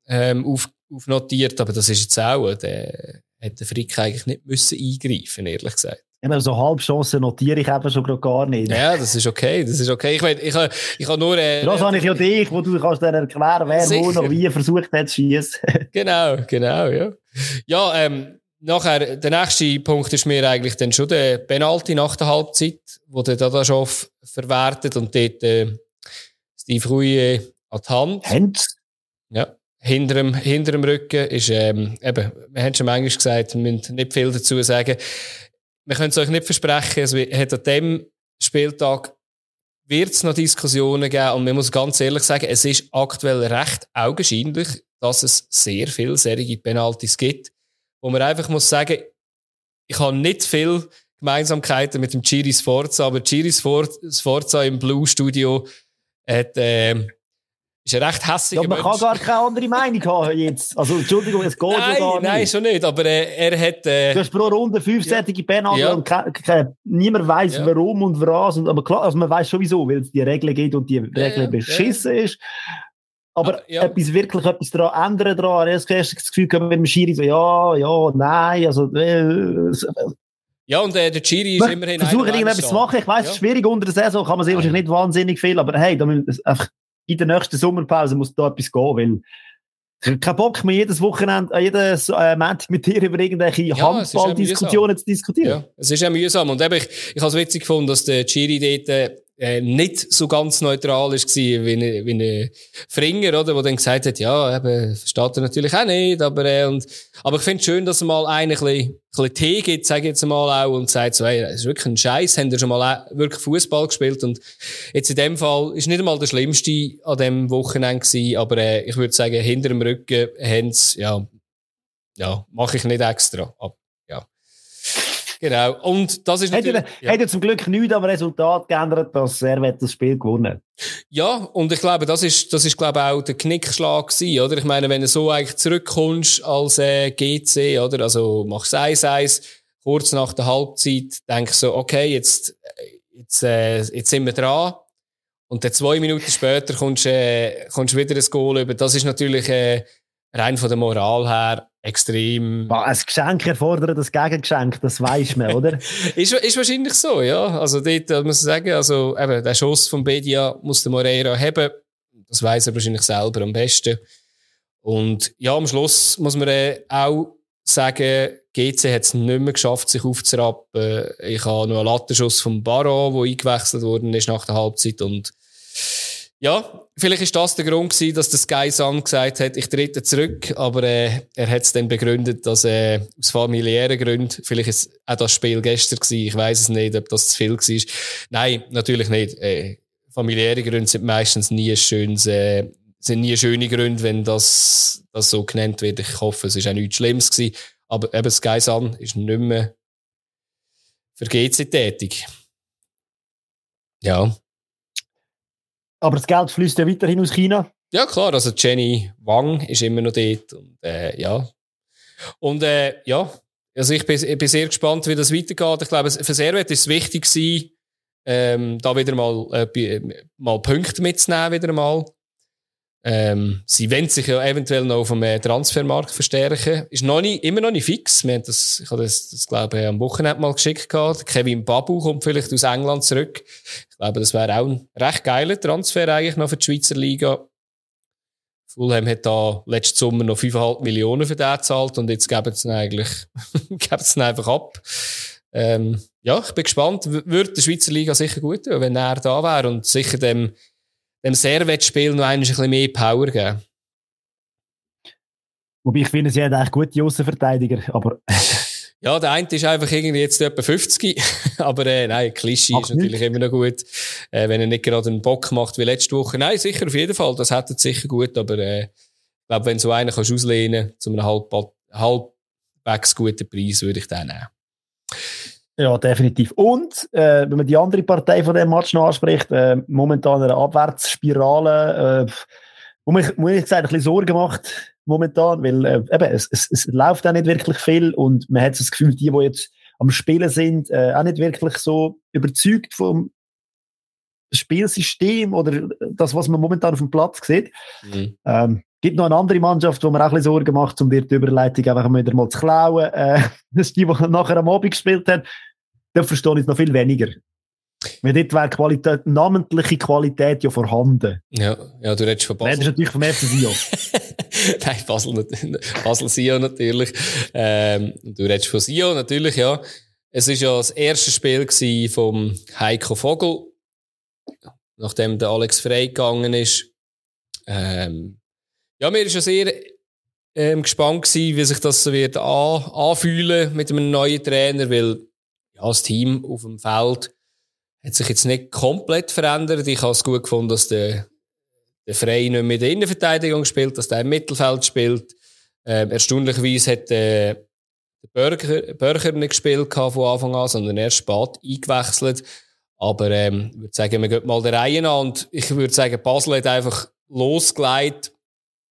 ähm, auf, aufnotiert, aber das ist jetzt auch, der hätte der Frick eigentlich nicht müssen eingreifen, ehrlich gesagt.
Ja, so Halbchancen notiere ich eben schon gar nicht.
Ja, das ist okay, das ist okay. Ich, mein, ich, ich, ich habe nur... Äh,
das habe ich ja dich, wo du kannst dir erklären, wer sicher. wo noch wie versucht hat zu schießen.
genau, genau, ja. Ja, ähm, nachher, der nächste Punkt ist mir eigentlich dann schon der Penalty nach der Halbzeit, wo der Dadaschow verwertet und dort äh, Steve Rui an die Hand.
Hand?
Ja. Hinter dem, hinter dem Rücken ist, ähm, eben, wir haben schon manchmal gesagt, wir müssen nicht viel dazu sagen wir können es euch nicht versprechen, es hat an dem Spieltag wird es noch Diskussionen geben und man muss ganz ehrlich sagen, es ist aktuell recht augenscheinlich, dass es sehr viele serige Penalties gibt, wo man einfach muss sagen, ich habe nicht viel Gemeinsamkeiten mit dem Chiri Sforza, aber Chiri Sforza im Blue Studio hat, äh, ist ein recht hässiger
ja, man Mensch. kann gar keine andere Meinung haben jetzt. Also, Entschuldigung, es geht
nein,
gar
nicht. Nein, schon nicht, aber äh, er hat... Äh,
du hast pro Runde fünfsätige ja. Ja. und ke ke niemand weiss, ja. warum und was. Und, aber klar, also man weiss schon wieso, weil es die Regeln gibt und die Regeln ja, beschissen ist. Aber, ja. etwas wirklich etwas daran ändern dran. Ich habe das Gefühl mit dem Schiri so, ja, ja, nein, also, äh,
ja, und äh, der Chiri ist immerhin
Versuchen irgendetwas zu machen. Ich weiss, es ist schwierig unter der Saison, kann man sich wahrscheinlich nicht wahnsinnig viel, aber hey, da müssen einfach in der nächsten Sommerpause muss da etwas gehen, weil ich habe keinen Bock mehr, jedes Wochenende, äh, jedes äh, Montag mit dir über irgendwelche ja, Handballdiskussionen zu diskutieren.
Ja, es ist ja mühsam. Und eben, ich, ich habe es witzig gefunden, dass der Chiri dort äh, nicht so ganz neutral ist wie, wie, wie ein Fringer, oder, der dann gesagt hat, ja, eben, versteht er natürlich auch nicht, aber, äh, und, aber ich finde es schön, dass er mal einen ein bisschen, ein bisschen Tee gibt, sage ich jetzt mal auch, und sagt so, hey, das ist wirklich ein Scheiß, haben ihr schon mal wirklich Fußball gespielt, und jetzt in dem Fall ist nicht einmal der Schlimmste an dem Wochenende gewesen, aber, äh, ich würde sagen, hinter dem Rücken haben ja, ja, mache ich nicht extra, aber, Genau. Und das ist
natürlich. Hat ja. Hat zum Glück nichts am Resultat geändert, dass Servet das Spiel gewonnen
Ja, und ich glaube, das ist, das ist, glaube ich, auch der Knickschlag gewesen, oder? Ich meine, wenn du so eigentlich zurückkommst als äh, GC, oder? Also machst 1-1, kurz nach der Halbzeit, denkst so, okay, jetzt, jetzt, äh, jetzt sind wir dran. Und dann zwei Minuten später kommst, äh, kommst wieder ein Goal über. Das ist natürlich, äh, rein von der Moral her extrem.
Ein Geschenk erfordert das Gegengeschenk, das weiß man, oder?
ist, ist wahrscheinlich so, ja. Also dort äh, muss ich sagen, also eben, der Schuss von Bedia muss der Moreira haben. Das weiß er wahrscheinlich selber am besten. Und ja, am Schluss muss man äh, auch sagen, GC hat es nicht mehr geschafft, sich aufzurappen. Ich habe noch einen Lattenschuss vom Baron, der eingewechselt worden ist nach der Halbzeit und ja, vielleicht ist das der Grund gewesen, dass der Sky Sun gesagt hat, ich trete zurück, aber äh, er hat es dann begründet, dass äh, aus familiären Gründen, vielleicht ist auch das Spiel gestern gewesen, ich weiß es nicht, ob das zu viel war. Nein, natürlich nicht. Äh, familiäre Gründe sind meistens nie ein schönes, äh, sind nie schöne Gründe, wenn das, das so genannt wird. Ich hoffe, es ist auch nichts Schlimmes gewesen. Aber eben Sky Sun ist nicht mehr für GC tätig. Ja.
Aber das Geld fließt ja weiterhin aus China.
Ja, klar. Also Jenny Wang ist immer noch dort. Und, äh, ja. Und äh, ja, also ich bin, ich bin sehr gespannt, wie das weitergeht. Ich glaube, für Servet ist es wichtig gewesen, ähm, da wieder mal, äh, mal Punkte mitzunehmen, wieder mal. Ähm, sie wollen sich ja eventuell noch auf dem Transfermarkt verstärken. Ist noch nicht, immer noch nicht fix. Wir haben das, ich habe das, das glaube ich, am Wochenende mal geschickt gehabt. Kevin Babu kommt vielleicht aus England zurück. Ich glaube, das wäre auch ein recht geiler Transfer eigentlich noch für die Schweizer Liga. Fulham hat da letzten Sommer noch 5,5 Millionen für den gezahlt und jetzt geben sie ihn eigentlich, geben sie ihn einfach ab. Ähm, ja, ich bin gespannt. Würde die Schweizer Liga sicher gut tun, wenn er da wäre und sicher dem, dem Servet-Spiel noch ein bisschen mehr Power geben.
Wobei ich finde, sie haben eigentlich gute Außenverteidiger, aber.
ja, der eine ist einfach irgendwie jetzt etwa 50. aber äh, nein, Klischee ist natürlich nicht. immer noch gut. Äh, wenn er nicht gerade einen Bock macht wie letzte Woche. Nein, sicher, auf jeden Fall. Das hätte sicher gut. Aber äh, ich glaube, wenn so einen kannst auslehnen zu einem halb, halbwegs guten Preis, würde ich den nehmen.
Ja, definitiv. Und äh, wenn man die andere Partei von dem Match noch anspricht, äh, momentan eine Abwärtsspirale, äh, wo mich, muss ich sagen, ein bisschen Sorgen macht momentan, weil äh, eben, es, es, es läuft auch nicht wirklich viel und man hat so das Gefühl, die, die jetzt am Spielen sind, äh, auch nicht wirklich so überzeugt vom Spielsystem oder das, was man momentan auf dem Platz sieht. Mhm. Ähm, gibt noch eine andere Mannschaft, wo man auch ein bisschen Sorgen macht, um dir die Überleitung einfach wieder mal zu klauen. Äh, das ist die, die nachher am Abend gespielt hat dann verstehe ich es noch viel weniger. Weil dort wäre Qualität, namentliche Qualität ja vorhanden.
Ja, ja du redest von Basel.
Redest natürlich vom FC Sion.
Nein, Basel, Basel Sion natürlich. Ähm, du redest von Sion natürlich, ja. Es war ja das erste Spiel vom Heiko Vogel, nachdem der Alex Frey gegangen ist. Ähm, ja, mir ist ja sehr ähm, gespannt gewesen, wie sich das so wird an, anfühlen mit einem neuen Trainer, weil das Team auf dem Feld hat sich jetzt nicht komplett verändert. Ich habe es gut gefunden, dass der, der Frey nicht mehr in der Innenverteidigung spielt, dass der im Mittelfeld spielt. Ähm, erstaunlicherweise hat äh, der Bürger, Bürger nicht gespielt von Anfang an, sondern erst spät eingewechselt. Aber ähm, ich würde sagen, wir gehen mal der Reihe an. Und ich würde sagen, Basel hat einfach losgelegt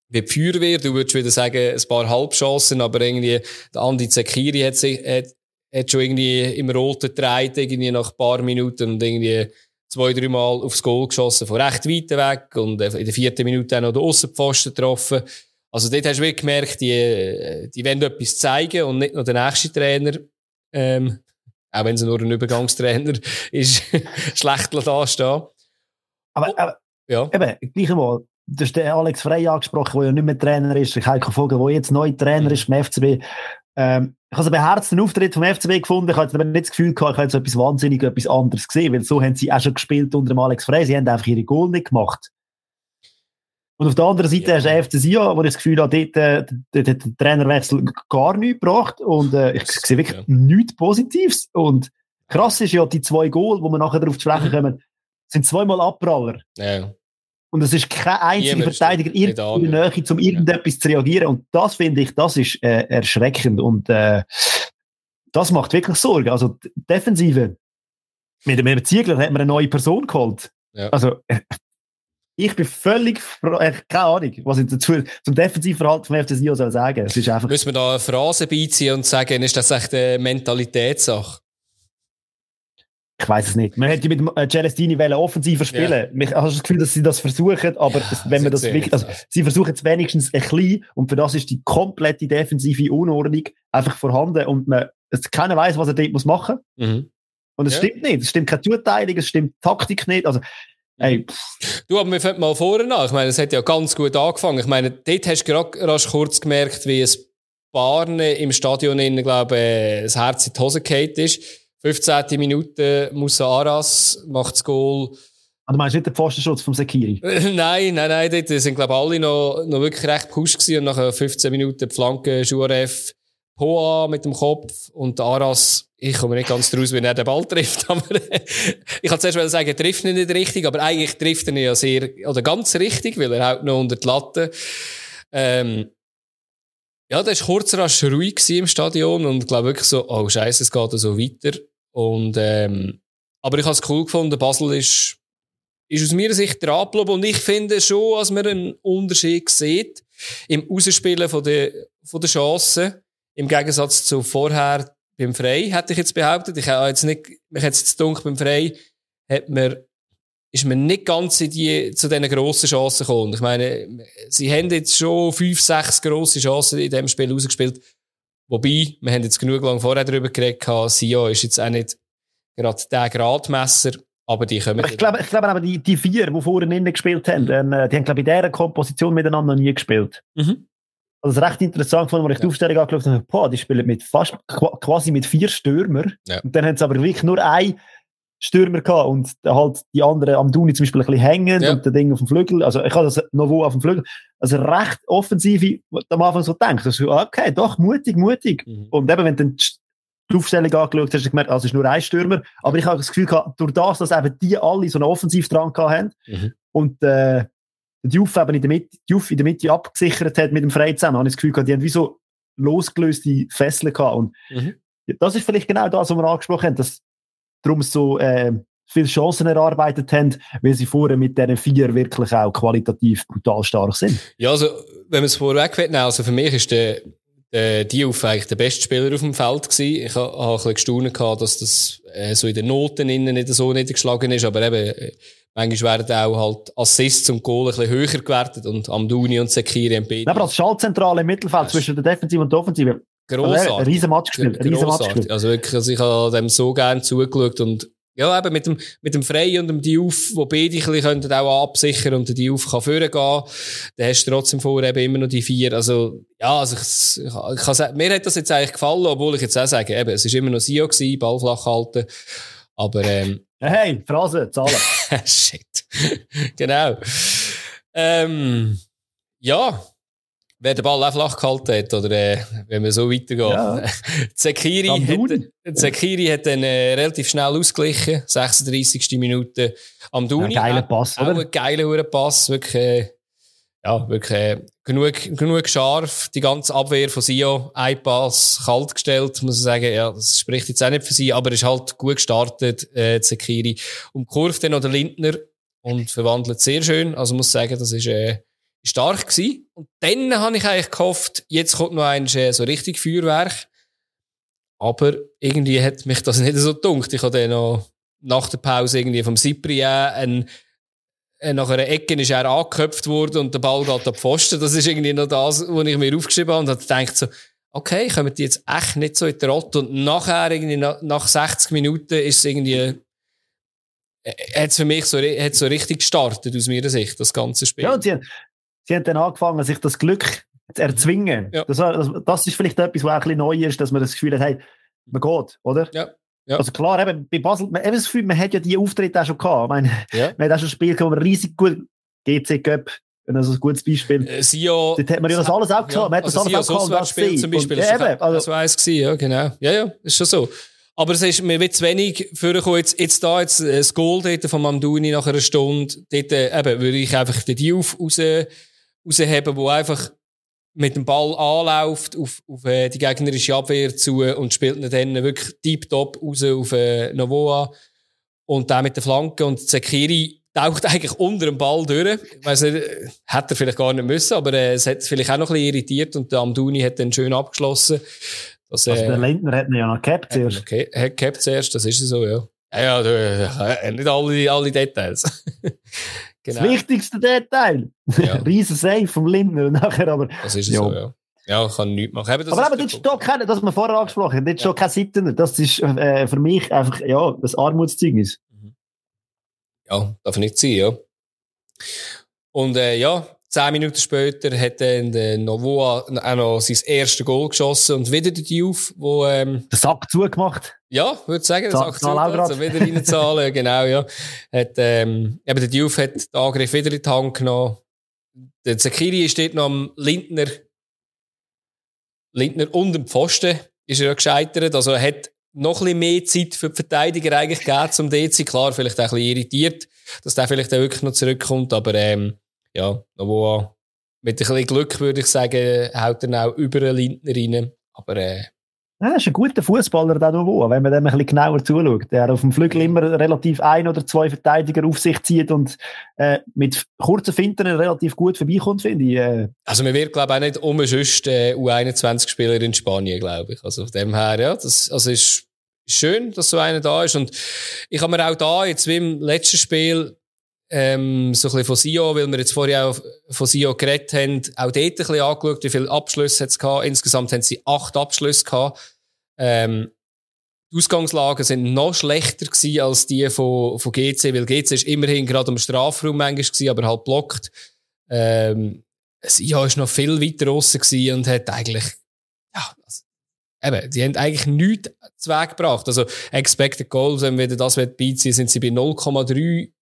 wie die Feuerwehr. Du würdest wieder sagen, ein paar Halbchancen, aber irgendwie der Andi Zekiri hat, sich, hat, hat schon irgendwie im Roten gedreht, irgendwie nach ein paar Minuten und irgendwie zwei, drei Mal aufs Goal geschossen, von recht weit weg und in der vierten Minute auch noch den Aussenpfosten getroffen. Also dort hast du wirklich gemerkt, die, die wollen etwas zeigen und nicht nur der nächste Trainer, ähm, auch wenn es nur ein Übergangstrainer ist, schlecht dastehen.
Aber, aber ja. eben, gleich einmal, du hast den Alex Frey angesprochen, der ja nicht mehr Trainer ist, Heiko Vogel, der jetzt neu Trainer mhm. ist beim FCB. Ähm, ich habe einen beherzten Auftritt vom FCB gefunden. Ich habe aber nicht das Gefühl gehabt, ich habe jetzt etwas wahnsinnig, etwas anderes gesehen, weil so haben sie auch schon gespielt unter dem Alex Frey. Sie haben einfach ihre Goal nicht gemacht. Und auf der anderen Seite ja. hast du FC Sion, wo ich das Gefühl habe, dort, äh, dort hat der Trainerwechsel gar nichts gebracht. Und äh, ich sehe wirklich ja. nichts Positives. Und krass ist ja, die zwei Goal, wo wir nachher darauf zu sprechen kommen, sind zweimal Abpraller. Ja. Und es ist kein einziger Verteidiger in der Nähe, um irgendetwas zu reagieren. Und das finde ich, das ist äh, erschreckend. Und äh, das macht wirklich Sorge. Also Defensive. Mit dem Ziegler hat man eine neue Person geholt. Ja. Also äh, ich bin völlig, äh, keine Ahnung, was ich dazu zum Defensivverhalten vom FC Sion soll sagen. Es ist einfach.
Müssen wir da eine Phrase beiziehen und sagen, ist das echt eine Mentalitätssache?
Ich weiß es nicht. Man hätte mit äh, Celestini offensiver spielen. Ja. Ich habe das Gefühl, dass sie das versuchen, aber ja, wenn man das wirklich, also, sie versuchen es wenigstens ein bisschen und für das ist die komplette defensive Unordnung einfach vorhanden und man, es, keiner weiß, was er dort muss machen. Mhm. Und es ja. stimmt nicht. Es stimmt keine Zuteilung, es stimmt Taktik nicht. Also, Hey.
Du, aber wir fangen mal vorne an. Ich meine, es hat ja ganz gut angefangen. Ich meine, dort hast du gerade rasch kurz gemerkt, wie es Barne im Stadion innen, glaube ich, das Herz in die Hose gefallen ist. 15. Minute, Musa Aras macht das Goal.
Ah, du meinst nicht den Pfostenschutz vom Sekiri?
nein, nein, nein, dort sind, glaube ich, alle noch, noch wirklich recht pusht gewesen. Und nach 15 Minuten die Flanke, Juaref, Poa mit dem Kopf und Aras, ich komme nicht ganz draus, wenn er den Ball trifft. Aber ich kann zuerst sagen, er trifft ihn nicht richtig, aber eigentlich trifft er ihn ja sehr, oder ganz richtig, weil er haut noch unter die Latte. Ähm, ja, da war kurz rasch ruhig im Stadion und ich glaube wirklich so, oh Scheiße, es geht so weiter. Und, ähm, aber ich habe es cool gefunden, Basel ist, ist aus meiner Sicht dran geblieben und ich finde schon, dass man einen Unterschied sieht im Ausspielen von der, von der Chancen. Im Gegensatz zu vorher beim Frei, hätte ich jetzt behauptet. Ich habe jetzt nicht, mich jetzt dunkel beim Frei, hat man ist man nicht ganz in die, zu diesen grossen Chancen gekommen. Ich meine, sie haben jetzt schon fünf, sechs grosse Chancen in diesem Spiel rausgespielt. Wobei, wir haben jetzt genug lang vorher darüber geredet, Sia ist jetzt auch nicht gerade der Gradmesser, aber die kommen.
Ich glaube, ich glaube aber die, die vier, die vorher innen gespielt haben, mhm. ähm, die haben, glaube ich, in dieser Komposition miteinander noch nie gespielt. Mhm. Also, recht interessant fand, als ich ja. die Aufstellung angeschaut habe, boah, die spielen mit fast, quasi mit vier Stürmer. Ja. Und dann haben sie aber wirklich nur ein Stürmer gehabt und halt die anderen am Duni zum Beispiel ein bisschen hängen ja. und der Ding auf dem Flügel. Also ich habe das noch wo auf dem Flügel. Also recht offensiv, am Anfang so denkt. Also, okay, doch, mutig, mutig. Mhm. Und eben, wenn du die Aufstellung angeschaut hast, hast du gemerkt, also es ist nur ein Stürmer. Aber ich habe das Gefühl gehabt, durch das, dass eben die alle so einen Offensivdrang haben mhm. und äh, die Juff eben in der Mitte, die Juff in der Mitte abgesichert hat mit dem Frei zusammen, habe ich das Gefühl gehabt, die haben wie so losgelöste Fesseln gehabt. Und mhm. das ist vielleicht genau das, was wir angesprochen haben, dass darum so äh, viele Chancen erarbeitet haben, weil sie vorher mit diesen vier wirklich auch qualitativ brutal stark sind.
Ja, also wenn man es vorweg nehmen, also für mich ist der, der Diouf eigentlich der beste Spieler auf dem Feld gewesen. Ich habe ein bisschen gestaunt gehabt, dass das äh, so in den Noten innen nicht so niedergeschlagen ist, aber eben, äh, manchmal werden auch halt Assists und Goal ein bisschen höher gewertet und Amduni und Sekiri und
Beide. Aber als Schaltzentrale im Mittelfeld ja, zwischen der Defensive und der Offensive
Grossartig. Ein
riesen Match gespielt. Riesen Match gespielt.
Also wirklich, also ich habe dem so gerne zugeschaut und ja, eben mit dem, mit dem Frey und dem Diouf, wo beide ein bisschen auch absichern und der Diouf kann vorgehen, dann hast du trotzdem vorher eben immer noch die vier. Also, ja, also ich, ich, ich kann sagen, mir hat das jetzt eigentlich gefallen, obwohl ich jetzt auch sage, eben, es ist immer noch Sio gewesen, Ball flach halten. Aber, ähm.
Hey, Phrase, Zahlen.
Shit. genau. Ähm, ja, wer den Ball auch flach gehalten hat, oder äh, wenn man so weitergeht. Ja. Zekiri, hat, Zekiri hat dann äh, relativ schnell ausgeglichen, 36. Minute am Duni.
Ja, geiler Pass,
auch,
oder?
Auch ein geiler Pass, wirklich, äh, ja, wirklich äh, genug, genug scharf. Die ganze Abwehr von Sio, ein Pass, kalt gestellt, muss ich sagen. Ja, das spricht jetzt auch nicht für sie, aber ist halt gut gestartet, äh, Zekiri. Um Kurve dann noch der Lindner und verwandelt sehr schön. Also muss sagen, das ist... Äh, stark gewesen. Und dann habe ich eigentlich gehofft, jetzt kommt noch ein äh, so richtig Feuerwerk. Aber irgendwie hat mich das nicht so gedunkt. Ich habe dann noch nach der Pause irgendwie vom Cyprien ein, äh, nach einer Ecke ist er angeköpft worden und der Ball geht auf Pfosten. Das ist irgendwie noch das, was ich mir aufgeschrieben habe und habe gedacht so, okay, kommen die jetzt echt nicht so in die Rotte und nachher irgendwie nach, nach 60 Minuten ist es irgendwie äh, hat für mich so, hat so richtig gestartet aus meiner Sicht, das ganze Spiel.
Ja, und sie, sie haben dann angefangen, sich das Glück zu erzwingen. Ja. Das, das, das, ist vielleicht etwas, was auch ein bisschen neu ist, dass man das Gefühl hat, hey, man geht, oder?
Ja. Ja.
Also klar, eben, bei Basel, man, eben das Gefühl, man hat ja die Auftritte auch schon gehabt. Ich meine, ja. man hat auch schon Spiele gehabt, wo man riesig gut, GC Cup, also ein gutes Beispiel.
Äh, Sio,
Dort hat man ja das alles auch gehabt. Ja, man hat
also
das alles auch
gehabt, Spiel zum Beispiel. Und, ja, eben, also, das war eins gewesen, ja, genau. Ja, ja, ist schon so. Aber es ist mir wird zu wenig vorgekommen. Jetzt, jetzt da, jetzt, äh, das Goal dort von Mamdouni nach einer Stunde, dort, äh, eben, würde ich einfach die auf raus, rausheben, wo einfach mit dem Ball anläuft auf, auf äh, die gegnerische Abwehr zu und spielt ihn dann wirklich deep-top raus auf äh, Novoa und dann mit der Flanke und Zekiri taucht eigentlich unter dem Ball durch. Ich weiss nicht, hätte er vielleicht gar nicht müssen, aber äh, es hat vielleicht auch noch ein bisschen irritiert und der Amduni hat dann schön abgeschlossen.
Dass, also der Lindner hat ihn ja noch gehabt zuerst.
Okay, hat gehabt zuerst, das ist so, ja. Ja, ja, äh, nicht alle, alle Details.
Genau. Das wichtigste Detail. Ja. Riesen Save vom Lindner nachher, aber.
Das ist es ja. so, ja. Ja, ich kann nichts machen.
Eben, aber eben, das ist doch keine, das wir vorher angesprochen haben, das ist ja. schon kein Seitener. Das ist äh, für mich einfach, ja, das Armutszeugnis.
Mhm. Ja, darf nicht sein, ja. Und äh, ja, Zehn Minuten später hat dann der Novoa auch noch sein erstes Goal geschossen und wieder der Diouf, wo... Ähm,
den Sack zugemacht.
Ja, würde sagen, den Sack zugemacht, also wieder reinzahlen, genau, ja. Hat, ähm, eben der Diouf hat den Angriff wieder in die Hand genommen. Der Zakiri steht noch am Lindner, Lindner und dem Pfosten ist er ja gescheitert, also er hat noch ein bisschen mehr Zeit für die Verteidiger eigentlich gegeben zum DC. Klar, vielleicht auch ein bisschen irritiert, dass der vielleicht auch wirklich noch zurückkommt, aber ähm, ja, wo mit ein bisschen Glück würde ich sagen, haut er auch über einen Lindner rein. Aber äh,
ja, ist ein guter Fußballer, der Novo, wenn man dem ein bisschen genauer zuschaut. Der auf dem Flügel immer relativ ein oder zwei Verteidiger auf sich zieht und äh, mit kurzen Finten relativ gut vorbeikommt, finde ich. Äh.
Also man wird, glaube ich, auch nicht umsonst äh, U21-Spieler in Spanien, glaube ich. Also von dem her, ja, das also ist schön, dass so einer da ist. Und ich habe mir auch da, jetzt wie im letzten Spiel, ähm, so ein bisschen von Sio, weil wir jetzt vorher auch von Sio geredet haben, auch dort ein bisschen angeschaut, wie viele Abschlüsse es gehabt. Insgesamt haben sie acht Abschlüsse gehabt. Ähm, die Ausgangslagen sind noch schlechter gewesen als die von, von GC, weil GC ist immerhin gerade am Strafraum manchmal gewesen, aber halt blockt. Ähm, Sia ist noch viel weiter draussen gewesen und hat eigentlich, ja, also, eben, die haben eigentlich nichts zu Weg gebracht. Also, Expected Goals, wenn wir das beiziehen, sind sie bei 0,3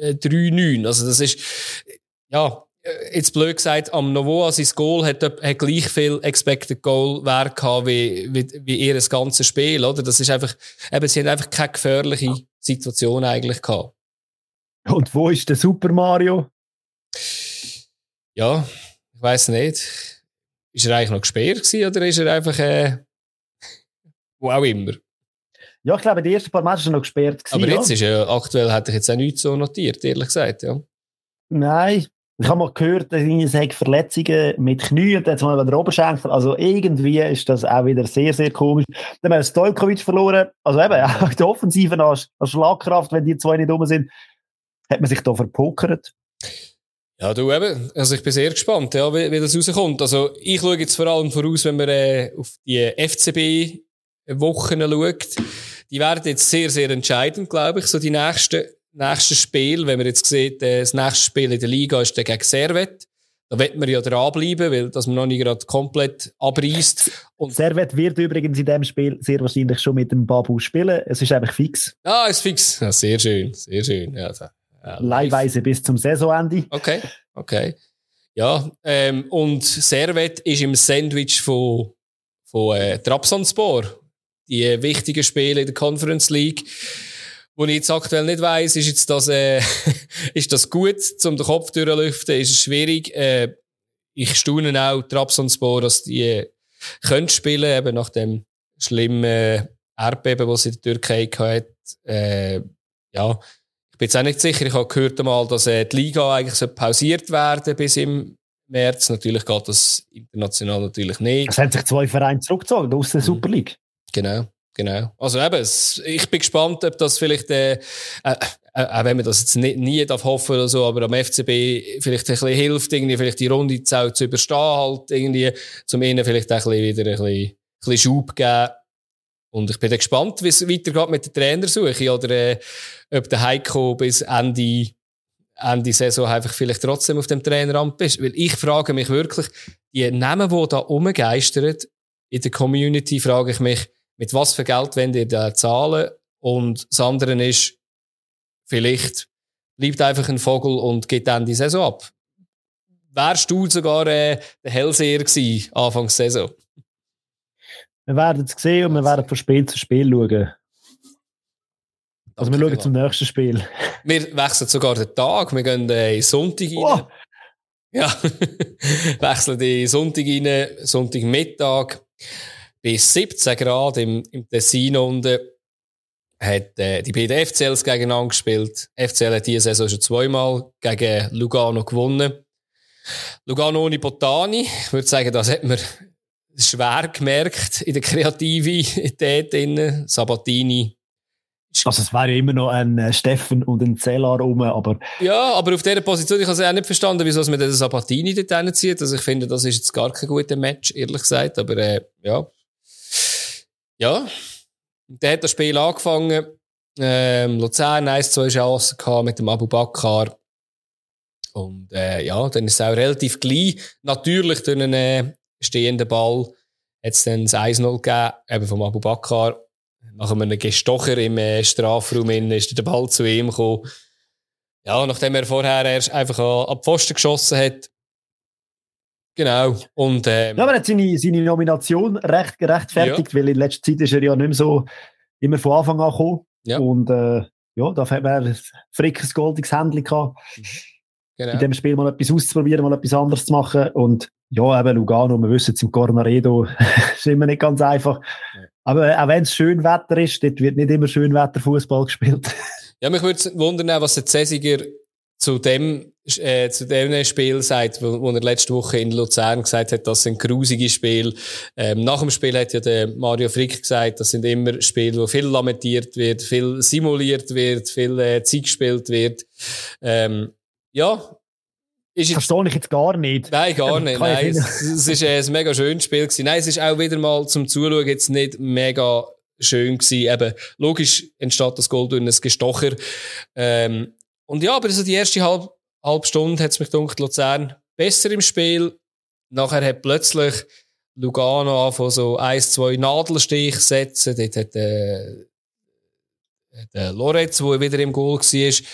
3-9. Äh, also das ist, ja, jetzt blöd gesagt, am Novoa sein Goal hat, hat gleich viel Expected Goal Wert gehabt wie, wie, wie ihr das ganze Spiel, oder? Das ist einfach, eben, sie haben einfach keine gefährliche Situation eigentlich gehabt.
Und wo ist der Super Mario?
Ja, ich weiß nicht. Ist er eigentlich noch gesperrt gewesen, oder ist er einfach, äh, wo auch immer?
Ja, ich glaube, die ersten paar Matches waren noch gesperrt.
Gewesen, Aber jetzt ja. ist ja, aktuell hätte ich jetzt auch nichts so notiert, ehrlich gesagt, ja.
Nein, ich habe mal gehört, dass es hat Verletzungen mit Knie und jetzt mal der Oberschenkel. Also irgendwie ist das auch wieder sehr, sehr komisch. Dann haben wir Stojkovic verloren. Also eben, auch die Offensive als, als Schlagkraft, wenn die zwei nicht rum sind, hat man sich da verpokert.
Ja, du eben. Also ich bin sehr gespannt, ja, wie, wie das rauskommt. Also ich schaue jetzt vor allem voraus, wenn man äh, auf die FCB-Wochen schaut. Die werden jetzt sehr, sehr entscheidend, glaube ich, so die nächsten, nächsten Spiele. Wenn man jetzt sieht, äh, das nächste Spiel in der Liga ist der gegen Servet. Da wird man ja dranbleiben, weil dass man noch nicht gerade komplett abreißt.
Und Servet wird übrigens in diesem Spiel sehr wahrscheinlich schon mit dem Babu spielen. Es ist einfach fix.
Ah, es ist fix. Ja, sehr schön, sehr schön. Ja,
ja, Leihweise bis zum Saisonende.
Okay, okay. Ja, ähm, und Servet ist im Sandwich von, von äh, Trabzonspor. Die wichtigen Spiele in der Conference League. Wo ich jetzt aktuell nicht weiss, ist jetzt das, äh, ist das gut, um den Kopf durchlüften? Ist es schwierig? Äh, ich staune auch Trabzonspor, dass die äh, können spielen, eben nach dem schlimmen äh, Erdbeben, was in der Türkei hatte. Äh, ja, ich bin jetzt auch nicht sicher. Ich habe gehört einmal, dass äh, die Liga eigentlich pausiert werden bis im März. Natürlich geht das international natürlich nicht.
Es haben sich zwei Vereine zurückgezogen aus der mhm. Super League.
Genau. Genau. Also eben, ich bin gespannt, ob das vielleicht, äh, äh, äh, auch wenn man das jetzt nie, nie darf hoffen oder so, aber am FCB vielleicht ein bisschen hilft, irgendwie vielleicht die Runde zu, überstehen, halt irgendwie, zum ihnen vielleicht auch ein wieder ein bisschen, ein bisschen Schub geben. Und ich bin dann gespannt, wie es weitergeht mit der Trainersuche oder äh, ob der Heiko bis Ende, Ende Saison einfach vielleicht trotzdem auf dem Traineramt bist. Weil ich frage mich wirklich, die Namen, die da rumgeistern in der Community, frage ich mich, mit was für Geld wollt ihr da zahlen? Und das andere ist, vielleicht bleibt einfach ein Vogel und geht dann die Saison ab. Wärst du sogar äh, der Hellseher gewesen, Anfangs Saison?
Wir werden es sehen und wir werden von Spiel zu Spiel schauen. Also wir schauen zum nächsten Spiel.
Wir wechseln sogar den Tag. Wir gehen äh, in Sonntag rein. Oh. Ja, wechseln in Sonntag rein, Sonntagmittag bis 17 Grad im, im Tessin unten. Hat äh, die beiden FCLs gegeneinander gespielt. FCL hat diese Saison schon zweimal gegen Lugano gewonnen. Lugano ohne Botani. Ich würde sagen, das hat man schwer gemerkt in der Kreativität. Drin. Sabatini.
Also es wäre ja immer noch ein äh, Steffen und ein Zellar rum, aber...
Ja, aber auf dieser Position, ich habe es auch nicht verstanden, wieso es mit den Sabatini dort reinzieht. Also ich finde, das ist jetzt gar kein guter Match, ehrlich gesagt. Aber äh, ja. Ja. Der hat das Spiel angefangen. Ähm, Luzern 1-2 Chancen mit dem Abu Bakr. Und äh, ja, dann ist es auch relativ gleich. Natürlich durch einen äh, stehenden Ball hat es dann das 1-0 gegeben, eben vom Abu Bakr. Nach einem Gestocher im äh, Strafraum in, ist der Ball zu ihm gekommen. Ja, nachdem er vorher erst einfach an, an Pfosten geschossen hat. Genau. Und, ähm,
ja, aber er hat seine, seine Nomination recht gerechtfertigt, ja. weil in letzter Zeit ist er ja nicht mehr so immer von Anfang an gekommen. Ja. Und äh, ja, da hat er Frickers goldiges Händchen gehabt. Mhm. Genau. In dem Spiel mal etwas auszuprobieren, mal etwas anderes zu machen. Und ja, eben Lugano, wir wissen es im Cornaredo, ist immer nicht ganz einfach. Ja. Aber auch wenn es schön Wetter ist, dort wird nicht immer schön Wetter Fußball gespielt.
ja, mich würde wundern, was der Cäsiger zu dem äh, zu dem Spiel sagt, wo, wo, er letzte Woche in Luzern gesagt hat, das sind grusige Spiele. Ähm, nach dem Spiel hat ja der Mario Frick gesagt, das sind immer Spiele, wo viel lamentiert wird, viel simuliert wird, viel äh, Zeit gespielt wird. Ähm, ja,
ist Verstehe ich jetzt gar nicht.
Nein, gar nicht. Nein, es, es ist ein mega schönes Spiel gewesen. Nein, es ist auch wieder mal zum Zuschauen jetzt nicht mega schön gewesen. Eben, logisch entsteht das Gold durch ein Gestocher. Ähm, und ja, aber so die erste halbe, halbe Stunde hat es mich gedacht, Luzern besser im Spiel. Nachher hat plötzlich Lugano angefangen, so ein, zwei Nadelstich setzen. Dort hat, äh, der Lorenz, der wieder im Goal war,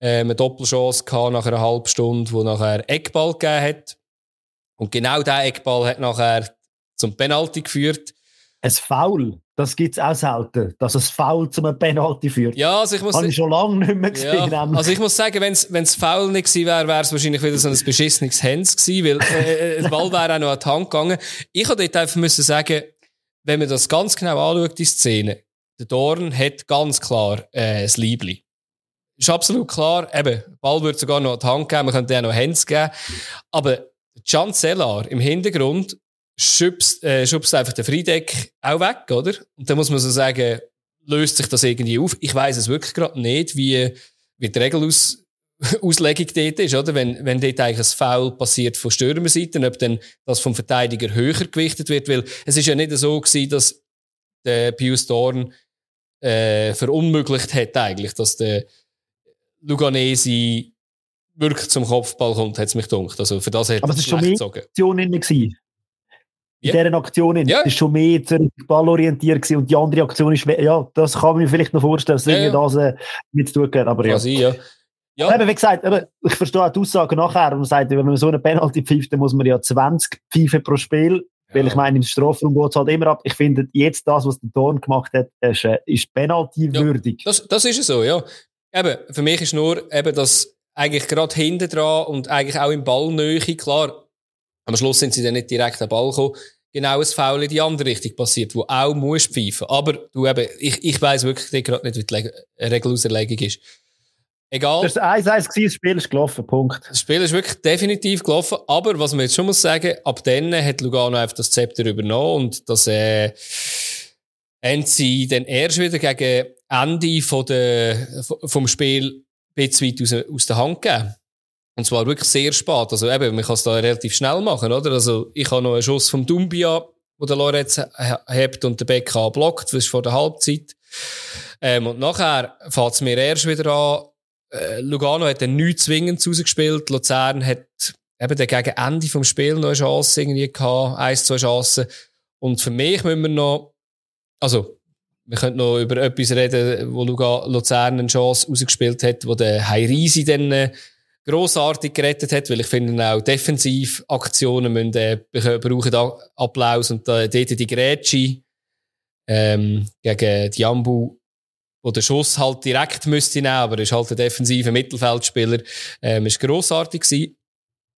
äh, eine Doppelchance gehabt nach einer halben Stunde, wo nachher Eckball gegeben hat. Und genau der Eckball hat nachher zum Penalty geführt.
Ein Foul, das gibt es auch selten, dass ein Foul zu einem Penalty führt.
Ja, also ich muss...
Habe ich schon lange nicht mehr gesehen.
Ja, also ich muss sagen, wenn es Foul nicht gewesen wäre, wäre es wahrscheinlich wieder so ein beschissenes Hands gewesen, weil äh, äh, der Ball wäre auch noch an die Hand gegangen. Ich hätte dort einfach müssen sagen, wenn man das ganz genau anschaut, die Szene, der Dorn hat ganz klar äh, das Liebli ist absolut klar. Eben, Ball wird sogar noch an die Hand geben, man könnte ja noch Hands geben. Aber Can Sellar im Hintergrund schubst, äh, schubst einfach den Friedeck auch weg, oder? Und dann muss man so sagen, löst sich das irgendwie auf? Ich weiß es wirklich gerade nicht, wie, wie die Regelaus Auslegung dort ist, oder? Wenn, wenn dort eigentlich ein Foul passiert von Stürmerseite, ob dann das vom Verteidiger höher gewichtet wird, weil es ist ja nicht so gewesen, dass der Pius Dorn äh, verunmöglicht hat eigentlich, dass der Luganesi wirklich zum Kopfball kommt, hat es mich gedacht. Also für das hat
Aber es ist schon mehr Aktion in yeah. dieser Aktion in. Yeah. Ist schon mehr ballorientiert gewesen. und die andere Aktion ist, ja, das kann man mir vielleicht noch vorstellen, dass yeah, das äh, mit zu tun aber ja.
Sein, ja.
Ja. Eben, wie gesagt, eben, ich verstehe auch die Aussage nachher, man sagt, wenn man so eine Penalty pfeift, dann muss man ja 20 pfeifen pro Spiel. Ja. Weil ich meine, im Strafraum geht es halt immer ab. Ich finde, jetzt das, was der Dorn gemacht hat, ist, äh, ist Penalty würdig.
Ja, das, das ist so, ja. Eben, für mich ist nur eben das eigentlich gerade hinten dran und eigentlich auch im Ballnähe, klar, am Schluss sind sie dann nicht direkt am Ball gekommen, genau ein Foul in die andere Richtung passiert, wo auch muss pfeifen. Aber du eben, ich, ich weiss wirklich gerade nicht, wie die Regelauserlegung ist. Egal.
Das war 1-1, das Spiel ist gelaufen, Punkt.
Das Spiel ist wirklich definitiv gelaufen, aber was man jetzt schon muss sagen, ab dann hat Lugano einfach das Zepter übernommen und das, äh, haben sie dann erst wieder gegen Ende von der, vom Spiel ein bisschen weit aus, aus der Hand gegeben. Und zwar wirklich sehr spät. Also eben, man kann es da relativ schnell machen, oder? Also ich habe noch einen Schuss vom Dumbia, wo der Lorenz hebt und der Becker blockt. Das ist vor der Halbzeit. Ähm, und nachher fängt es mir erst wieder an. Äh, Lugano hat dann nichts zwingend rausgespielt. Luzern hat eben dann gegen Ende vom Spiel noch eine Chance irgendwie gehabt. Eins, zwei Chancen. Und für mich müssen wir noch also, wir können noch über etwas reden, wo Luzern eine Chance rausgespielt hat, wo der Heirisi dann äh, grossartig gerettet hat, weil ich finde auch Defensivaktionen müssen, äh, brauchen Applaus und äh, dort die Grätschi ähm, gegen Diambu, wo der Schuss halt direkt müsste nehmen, aber er ist halt ein defensiver Mittelfeldspieler, ähm, ist grossartig gewesen.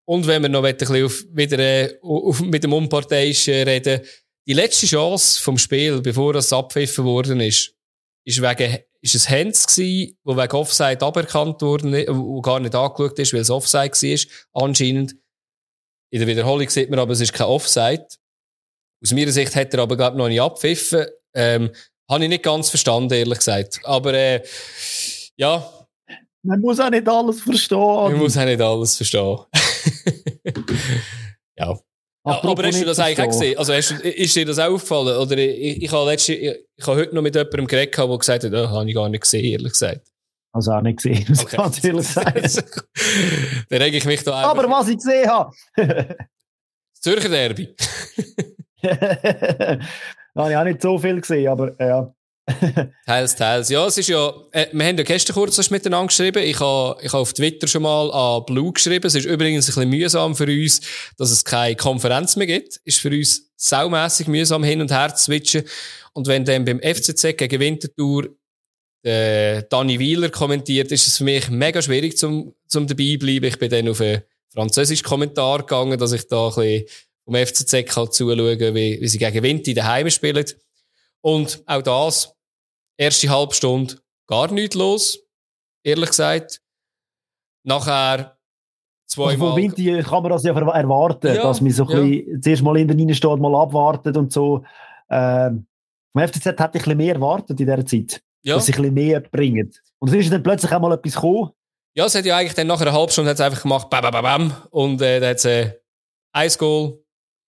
Und wenn wir noch ein bisschen auf, wieder äh, auf, mit dem Unparteiischen reden, die letzte Chance vom Spiel, bevor das abpfiffen worden ist, ist wegen, ist es Hands gewesen, wo wegen Offside aberkannt worden, wo gar nicht angeschaut ist, weil es Offside war, anscheinend. In der Wiederholung sieht man aber, es ist kein Offside. Aus meiner Sicht hat er aber, glaube noch nicht abpfiffen. Ähm, habe ich nicht ganz verstanden, ehrlich gesagt. Aber, äh, ja.
Man muss auch nicht alles verstehen. Man
muss auch nicht alles verstehen. ja. Ja, aber hast du das eigentlich auch gesehen? Also hast, ist dir das auch aufgefallen? Oder ich, ich, habe letzte, ich, ich habe heute noch mit jemandem geredet, der gesagt hat, habe ich gar nicht gesehen, ehrlich gesagt.
Also auch nicht gesehen, muss okay. ganz ehrlich sagen.
Dann rege ich mich da
Aber was ich gesehen habe!
Zürcher Derby.
da habe ich auch nicht so viel gesehen, aber ja.
teils, teils. Ja, es ist ja, äh, wir haben ja gestern kurz miteinander geschrieben. Ich habe, ich habe auf Twitter schon mal an Blue geschrieben. Es ist übrigens ein bisschen mühsam für uns, dass es keine Konferenz mehr gibt. Ist für uns saumässig mühsam hin und her zu switchen. Und wenn dann beim FCZ gegen Winterthur der Danny Wieler kommentiert, ist es für mich mega schwierig zum, zum dabei bleiben. Ich bin dann auf einen französischen Kommentar gegangen, dass ich da ein bisschen vom FCZ kann zuschauen, wie, wie sie gegen Winter daheim spielen. Und auch das, erste halbe Stunde gar nichts los, ehrlich gesagt. Nachher
zweimal. Also von Vinti kann man das ja erwarten, ja, dass man so ein ja. bisschen zuerst mal in der Linie steht, mal abwartet und so. Ähm, vom FCZ hätte ich ein bisschen mehr erwartet in dieser Zeit. Ja. Dass sie ein bisschen mehr bringen. Und dann ist dann plötzlich auch mal etwas gekommen.
Ja, es hat ja eigentlich dann nach einer halben Stunde hat's einfach gemacht, bam, bam, bam, und äh, dann hat es äh, ein Goal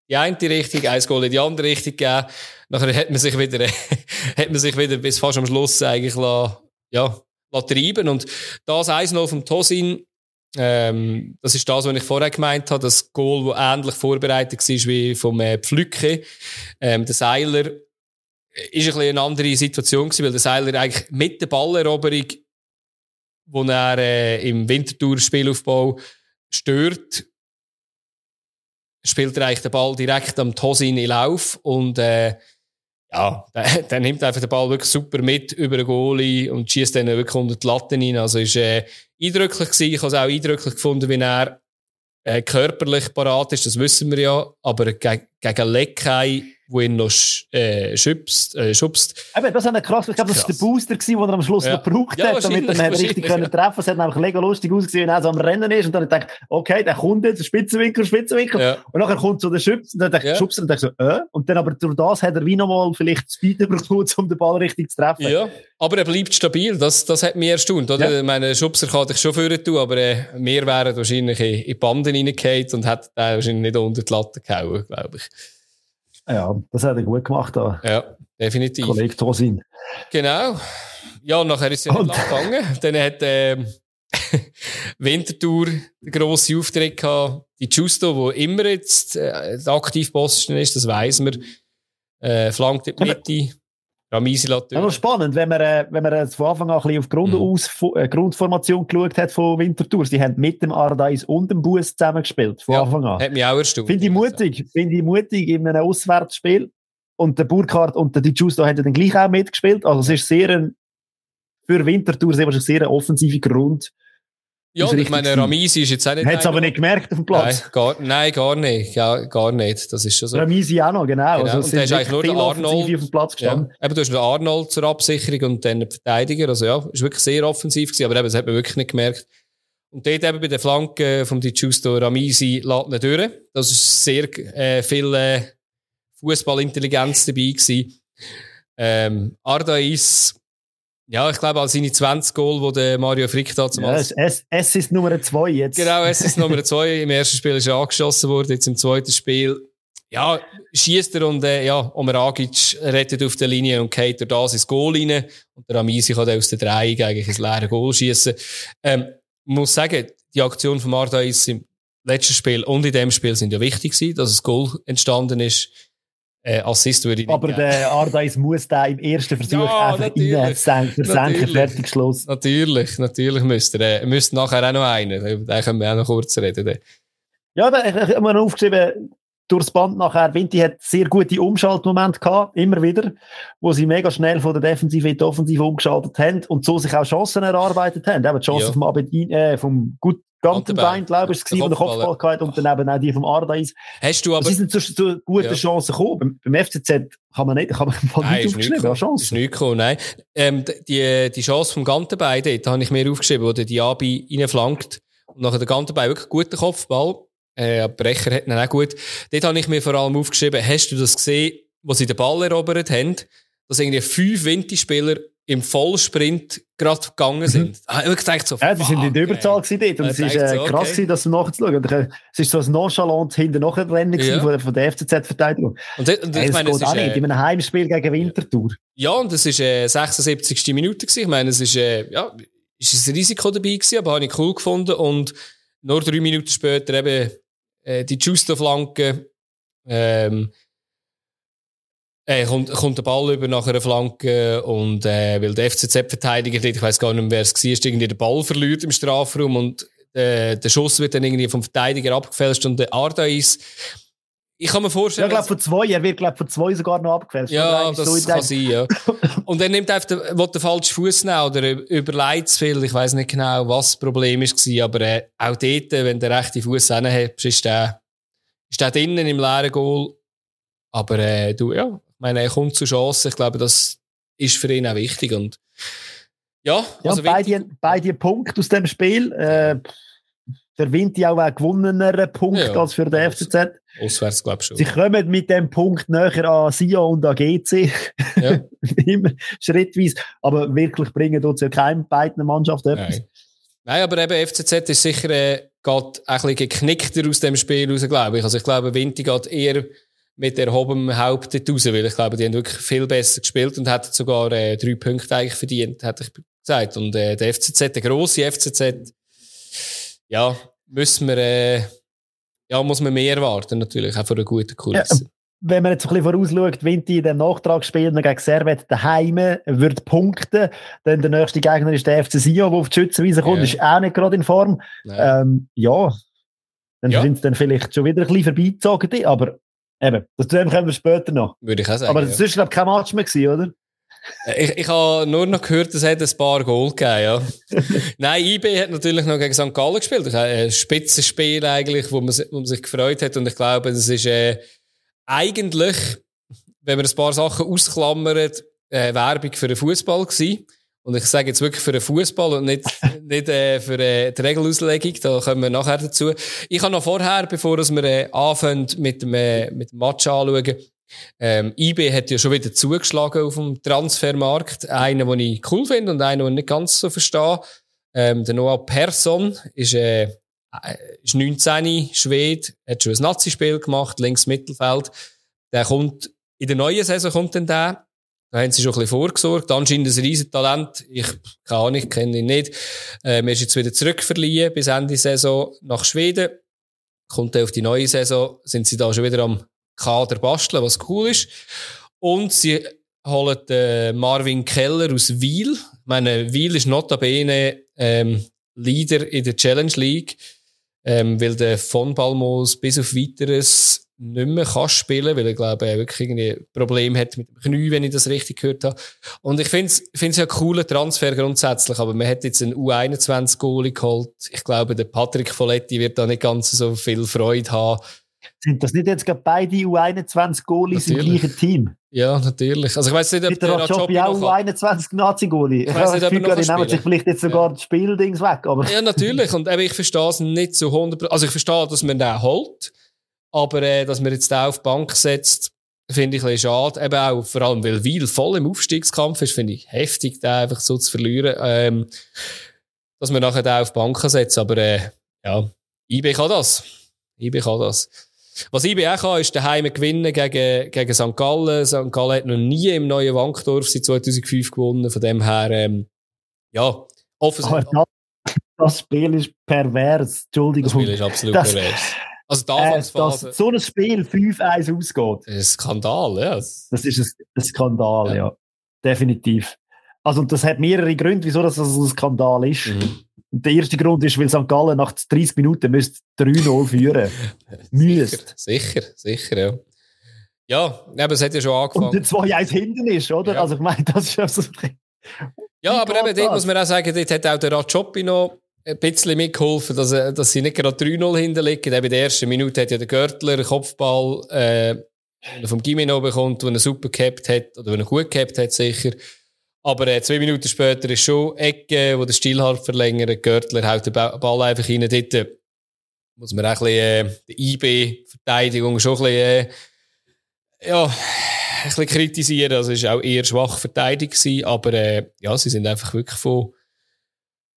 die eine Richtung, ein Goal in die andere Richtung gegeben. Nachher hat man sich wieder, hat man sich wieder bis fast am Schluss eigentlich la, ja, la treiben. Und das 1-0 vom Tosin, ähm, das ist das, was ich vorher gemeint habe, das Goal, das ähnlich vorbereitet war wie vom äh, Pflücke. Ähm, der Seiler ist ein eine andere Situation gewesen, weil der Seiler eigentlich mit der Balleroberung, wo er äh, im Wintertour-Spielaufbau stört, spielt er eigentlich den Ball direkt am Tosin in Lauf und äh, ja, der, der, nimmt einfach den Ball wirklich super mit über den Goalie und schießt dann wirklich unter die Latte rein. Also ist äh, eindrücklich gewesen. Ich habe es auch eindrücklich gefunden, wie er äh, körperlich parat ist, das wissen wir ja, aber gegen, gegen Leckei wo ihn noch äh, schubst. Äh, schubst.
Eben, das ist krass. Ich glaube, das war der Booster, gewesen, den er am Schluss ja. noch gebraucht ja, hat, damit er ihn richtig können treffen Es hat einfach mega lustig ausgesehen, wenn er so am Rennen ist. Und dann ich, okay, der kommt jetzt, Spitzenwinkel, Spitzenwinkel. Ja. Und nachher kommt so der Schubs und dann ich, ja. Schubs und dann so, äh. Und dann aber durch das hat er wie nochmal vielleicht Speed bekommen, um den Ball richtig zu treffen.
Ja, aber er bleibt stabil. Das, das hat mich erstaunt, oder? Ja. Meine Schubser kann ich schon führen tun, aber äh, wir wären wahrscheinlich in, die Banden reingefallen und hätten den wahrscheinlich nicht unter die Latte gehauen, glaube ich.
Ja, das hat er gut gemacht. Da.
Ja, definitiv.
Kollege Tosin.
Genau. Ja, und nachher ist es ja nicht lang gegangen. Dann hat ähm, Winterthur den grossen Auftritt gehabt. Die Justo, wo immer jetzt äh, der Aktivposten ist, das weiss man, äh, flankt in die Mitte. Ramisi lässt
ja, spannend, wenn man, äh, wenn man von Anfang an ein bisschen auf Grund mhm. äh, Grundformation geschaut hat von Winterthur. Sie haben mit dem Ardais und dem Bus zusammengespielt, von
ja,
Anfang an.
Hat mich auch erstaunt.
Finde ich mutig, finde ich mutig in einem Auswärtsspiel. Und der Burkhardt und der Di Giusto haben dann gleich auch mitgespielt. Also es ist sehr ein, für Winterthur sehr wahrscheinlich sehr eine offensive Grund,
ja, ich meine, Ramisi ist jetzt auch nicht.
Hat es aber nicht gemerkt auf dem Platz?
Nein, gar, nein, gar nicht. Ja, gar nicht. Das ist schon so.
Ramisi auch noch, genau. genau.
Also, und da ist eigentlich nur der Arnold.
Auf dem Platz gestanden.
Ja. Eben, du hast den Arnold zur Absicherung und dann den Verteidiger. Also ja, ist wirklich sehr offensiv gewesen, aber eben, das hat man wirklich nicht gemerkt. Und dort eben bei der Flanke vom Di Giusto Ramisi lädt nicht durch. Das ist sehr äh, viel äh, Fußballintelligenz dabei gewesen. Ähm, Arda ist ja, ich glaube, als seine 20 Goal, wo der Mario Frick da zum
ja, es, es ist Nummer 2 jetzt.
Genau, es ist Nummer 2. Im ersten Spiel ist er angeschossen worden, jetzt im zweiten Spiel. Ja, schießt er und äh, ja, Omer Agic rettet auf der Linie und geht durch das ins Goal rein. Und der Amisi kann aus der Dreieck eigentlich ins leere Goal schießen. Ähm, muss sagen, die Aktion von Marta ist im letzten Spiel und in dem Spiel sind ja wichtig gewesen, dass das Goal entstanden ist äh, Assist würde ich
Aber geben. der Ardais muss da im ersten Versuch ja, einfach reinsenken, versenken, fertig Schluss.
Natürlich, natürlich müsste er. müsste nachher auch noch einen. Da können wir auch noch kurz reden.
Ja, da, ich, ich habe mir aufgeschrieben, durchs Band nachher, Vinti hat sehr gute Umschaltmomente gehabt, immer wieder, wo sie mega schnell von der Defensive in die Offensive umgeschaltet haben und so sich auch Chancen erarbeitet haben. Eben die Chance ja. vom, Abedin, äh, vom gut Gantenbein, glaube ich, war der Kopfball gehabt und dann eben auch die vom Ardais.
Hast du aber...
Sie sind zu, zu guten ja. Chancen gekommen. Beim, beim FCZ kann man nicht, kann man mal
nein, nicht aufgeschrieben, Chance. Ist nicht gekommen, nein. Ähm, die, die Chance vom Gantenbein, dort habe ich mir aufgeschrieben, wo der Diaby reinflankt und nachher der Gantenbein wirklich guter Kopfball. Äh, Brecher hat ihn auch gut. Dort habe ich mir vor allem aufgeschrieben, hast du das gesehen, wo sie den Ball erobert haben, dass irgendwie fünf Winterspieler im Vollsprint gerade gegangen sind. Mhm. Ah, ich gedacht so,
ja, die sind in der Überzahl okay. dort. Und es ist äh, so, krass, okay. das nachzuschauen. Es ist so ein nonchalant hinten nachher Rennen ja. von, von der FCZ-Verteidigung. Und, und hey, ich meine, es geht auch nicht. Äh, in einem Heimspiel gegen Winterthur.
Ja, und es war äh, 76. Minute. Gewesen. Ich meine, es ist, äh, ja, ist ein Risiko dabei gewesen, aber habe ich cool gefunden. Und nur drei Minuten später eben äh, die Justo-Flanke. Ähm, äh, kommt, kommt der Ball über nach einer Flanke und äh, weil der FCZ-Verteidiger, ich weiß gar nicht mehr, wer es war, irgendwie den Ball verliert im Strafraum und äh, der Schuss wird dann irgendwie vom Verteidiger abgefälscht und der Arda ist ich kann mir vorstellen.
Ja, ich glaube von zwei. Er wird glaube von zwei sogar noch abgefälscht.
Ja, das so kann sein, ja. und er nimmt einfach den, den falschen Fuß nehmen oder überlegt zu viel. Ich weiß nicht genau, was das Problem war, aber äh, auch dort, wenn der rechte Fuß hat, ist der, ist der drinnen im leeren Goal. Aber äh, du, ja, meine, er kommt zu Chancen. Ich glaube, das ist für ihn auch wichtig. Und ja,
ja also beide, beide Punkte aus dem Spiel. Äh, der Vinti auch ein gewonnener Punkt ja, als für den FCZ.
Auswärts, glaube ich schon.
Sie kommen mit dem Punkt näher an Sion und an GC. Ja. Immer schrittweise. Aber wirklich bringen dort ja keinem beiden Mannschaft etwas.
Nein. Nein, aber eben FCZ ist sicher äh, geht ein bisschen geknickter aus dem Spiel raus, glaube ich. Also ich glaube, Vinti geht eher mit erhobenem Haupt raus, weil ich glaube, die haben wirklich viel besser gespielt und hätten sogar äh, drei Punkte eigentlich verdient, hätte ich gesagt. Und äh, der FCZ, der grosse FCZ, ja, müssen wir, äh, ja, muss man mehr erwarten, natürlich, auch von einer guten Kulisse. Ja,
wenn man jetzt ein bisschen vorausschaut, Vinti in dem Nachtragsspiel gegen Servet daheim wird punkten, dann der nächste Gegner ist der FC Sion, der auf die Schützenwiese kommt, ja. ist auch nicht gerade in Form. Ähm, ja, dann ja. sind sie dann vielleicht schon wieder ein bisschen vorbeizogen, aber eben, das kommen wir später noch.
Würde ich auch sagen.
Aber das ja. ist, glaube ich, kein Match mehr gewesen, oder?
Ich, ich habe nur noch gehört, es hat ein paar Goal gegeben, ja. Nein, IB hat natürlich noch gegen St. Gallen gespielt. Ein Spitzenspiel eigentlich, wo man, wo man sich gefreut hat. Und ich glaube, es ist äh, eigentlich, wenn man ein paar Sachen ausklammert, äh, Werbung für den Fußball gewesen. Und ich sage jetzt wirklich für den Fußball und nicht, nicht äh, für äh, die Regelauslegung. Da kommen wir nachher dazu. Ich habe noch vorher, bevor wir äh, anfangen mit dem, äh, mit dem Match anschauen, ähm, IB hat ja schon wieder zugeschlagen auf dem Transfermarkt. Einen, den ich cool finde und einen, den ich nicht ganz so verstehe. Ähm, der Noah Persson ist, äh, ist 19, Schwede, hat schon ein Nazi-Spiel gemacht, links Mittelfeld. Der kommt, in der neuen Saison kommt dann der. Da haben sie schon ein bisschen vorgesorgt. Anscheinend ein riesen Talent. Ich, keine Ahnung, kenne ihn nicht. Ähm, er ist jetzt wieder zurückverliehen bis Ende Saison nach Schweden. Kommt er auf die neue Saison, sind sie da schon wieder am Kader basteln, was cool ist. Und sie holen den Marvin Keller aus Wiel. Ich meine, Wiel ist notabene ähm, Leader in der Challenge League, ähm, weil der von Balmos bis auf weiteres nicht mehr kann spielen, weil er, glaube ich, wirklich irgendwie Problem hat mit dem Knie, wenn ich das richtig gehört habe. Und ich finde es ja cooler Transfer grundsätzlich, aber man hat jetzt einen U21-Goalie geholt. Ich glaube, der Patrick Folletti wird da nicht ganz so viel Freude haben,
sind das nicht jetzt gerade beide U21-Goalies im gleichen Team?
Ja, natürlich. Also ich weiß nicht, ob
der Rajopi auch U21-Nazi-Goalie. Ich weiß nicht, ob er noch nehmen sich vielleicht jetzt sogar ja. das Spieldings weg. Aber.
Ja, natürlich. Und eben, ich verstehe es nicht zu 100%. Also ich verstehe, dass man den holt. Aber äh, dass man jetzt den auf die Bank setzt, finde ich ein bisschen schade. Eben auch, vor allem, weil Wiel voll im Aufstiegskampf ist, finde ich heftig, den einfach so zu verlieren. Ähm, dass man nachher den auf die Bank setzt. Aber äh, ja, IB kann das. IB kann das. Was IB auch kann, ist daheim gewinnen gegen, gegen St. Gallen. St. Gallen hat noch nie im neuen Wankdorf seit 2005 gewonnen. Von dem her, ähm, ja,
offensichtlich. Das, das, Spiel ist pervers. Entschuldigung.
Das Spiel ist absolut das, pervers. Also die
äh, dass so ein Spiel 5-1 ausgeht.
Das ist ein Skandal, ja.
Das ist ein, Skandal, ja. ja. Definitiv. Also, das hat mehrere Gründe, wieso das ein Skandal ist. Mhm. Der erste Grund ist, weil St. Gallen nach 30 Minuten müsste 3-0 führen.
müsste. Sicher, sicher, ja. Ja, aber es hat ja schon angefangen. Und
der 2-1 hinten ist, oder? Ja. Also ich meine, das ist ja so...
Ja, aber eben dort muss man auch sagen, dort hat auch der Rajopi noch ein bisschen mitgeholfen, dass, dass sie nicht gerade 3-0 hinterliegen. Eben in der ersten Minute hat ja der Görtler einen Kopfball äh, vom Gimino bekommt, den er super gehabt hat, oder den er gut gehabt hat, sicher. Aber äh, zwei Minuten später ist schon Ecke, wo der Stilhalt verlängert, Görtler haut den Ball einfach rein. Dort äh, muss man auch ein bisschen, äh, die IB-Verteidigung schon ein bisschen, äh, ja, ein bisschen kritisieren. Also es war auch eher schwach verteidigt aber äh, ja, sie sind einfach wirklich von,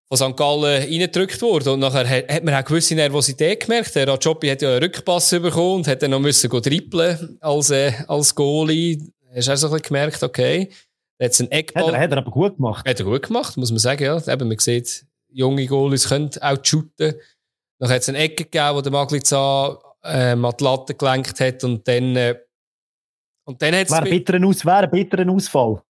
von St. Gallen reingedrückt worden. Und nachher hat, hat man auch gewisse Nervosität gemerkt. Der Rajopi hat ja einen Rückpass bekommen und hat dann noch müssen trippeln als, äh, als Goalie. Hast du auch so ein bisschen gemerkt, okay, Jetzt ein Eckball.
Hat er, hat er aber gut gemacht.
Hat er gut gemacht, muss man sagen, ja. Eben, man sieht, junge Goalies können auch shooten. Dann hat es eine Ecke gegeben, wo der Magliza ähm, an die Latte gelenkt hat und dann, äh, und dann hat es...
Wäre ein bitterer, Aus, wäre ein bitterer Ausfall.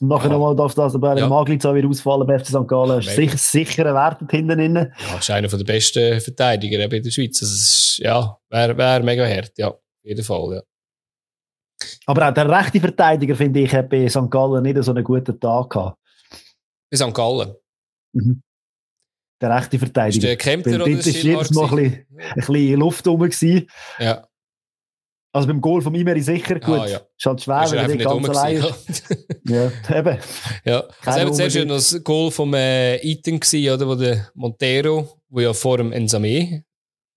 Und nachher ja. nochmal darf das bei ja. Magliza wieder ausfallen bei FC St. Gallen. Ist sicher, sicher ein Wert hinten drin.
Ja, ist einer der besten Verteidiger in der Schweiz. Also, ist, ja, wäre wär mega hart, ja. Auf jeden Fall, ja.
Aber auch der rechte Verteidiger, finde ich, hat bei St. Gallen nicht so einen guten Tag gehabt.
Bei St. Gallen?
Mhm. Der rechte Verteidiger.
Ist der Kempter oder
ist jedes Mal ein bisschen, ein bisschen Luft rum gewesen.
Ja.
Also beim Goal von Imeri sicher, gut. Ah, ja. Ist halt schwer,
wenn er nicht ganz allein
ist. ja, eben.
Ja. Also eben zuerst war das Goal vom äh, Eaton gewesen, oder, wo der Montero wo ja vor dem Ensame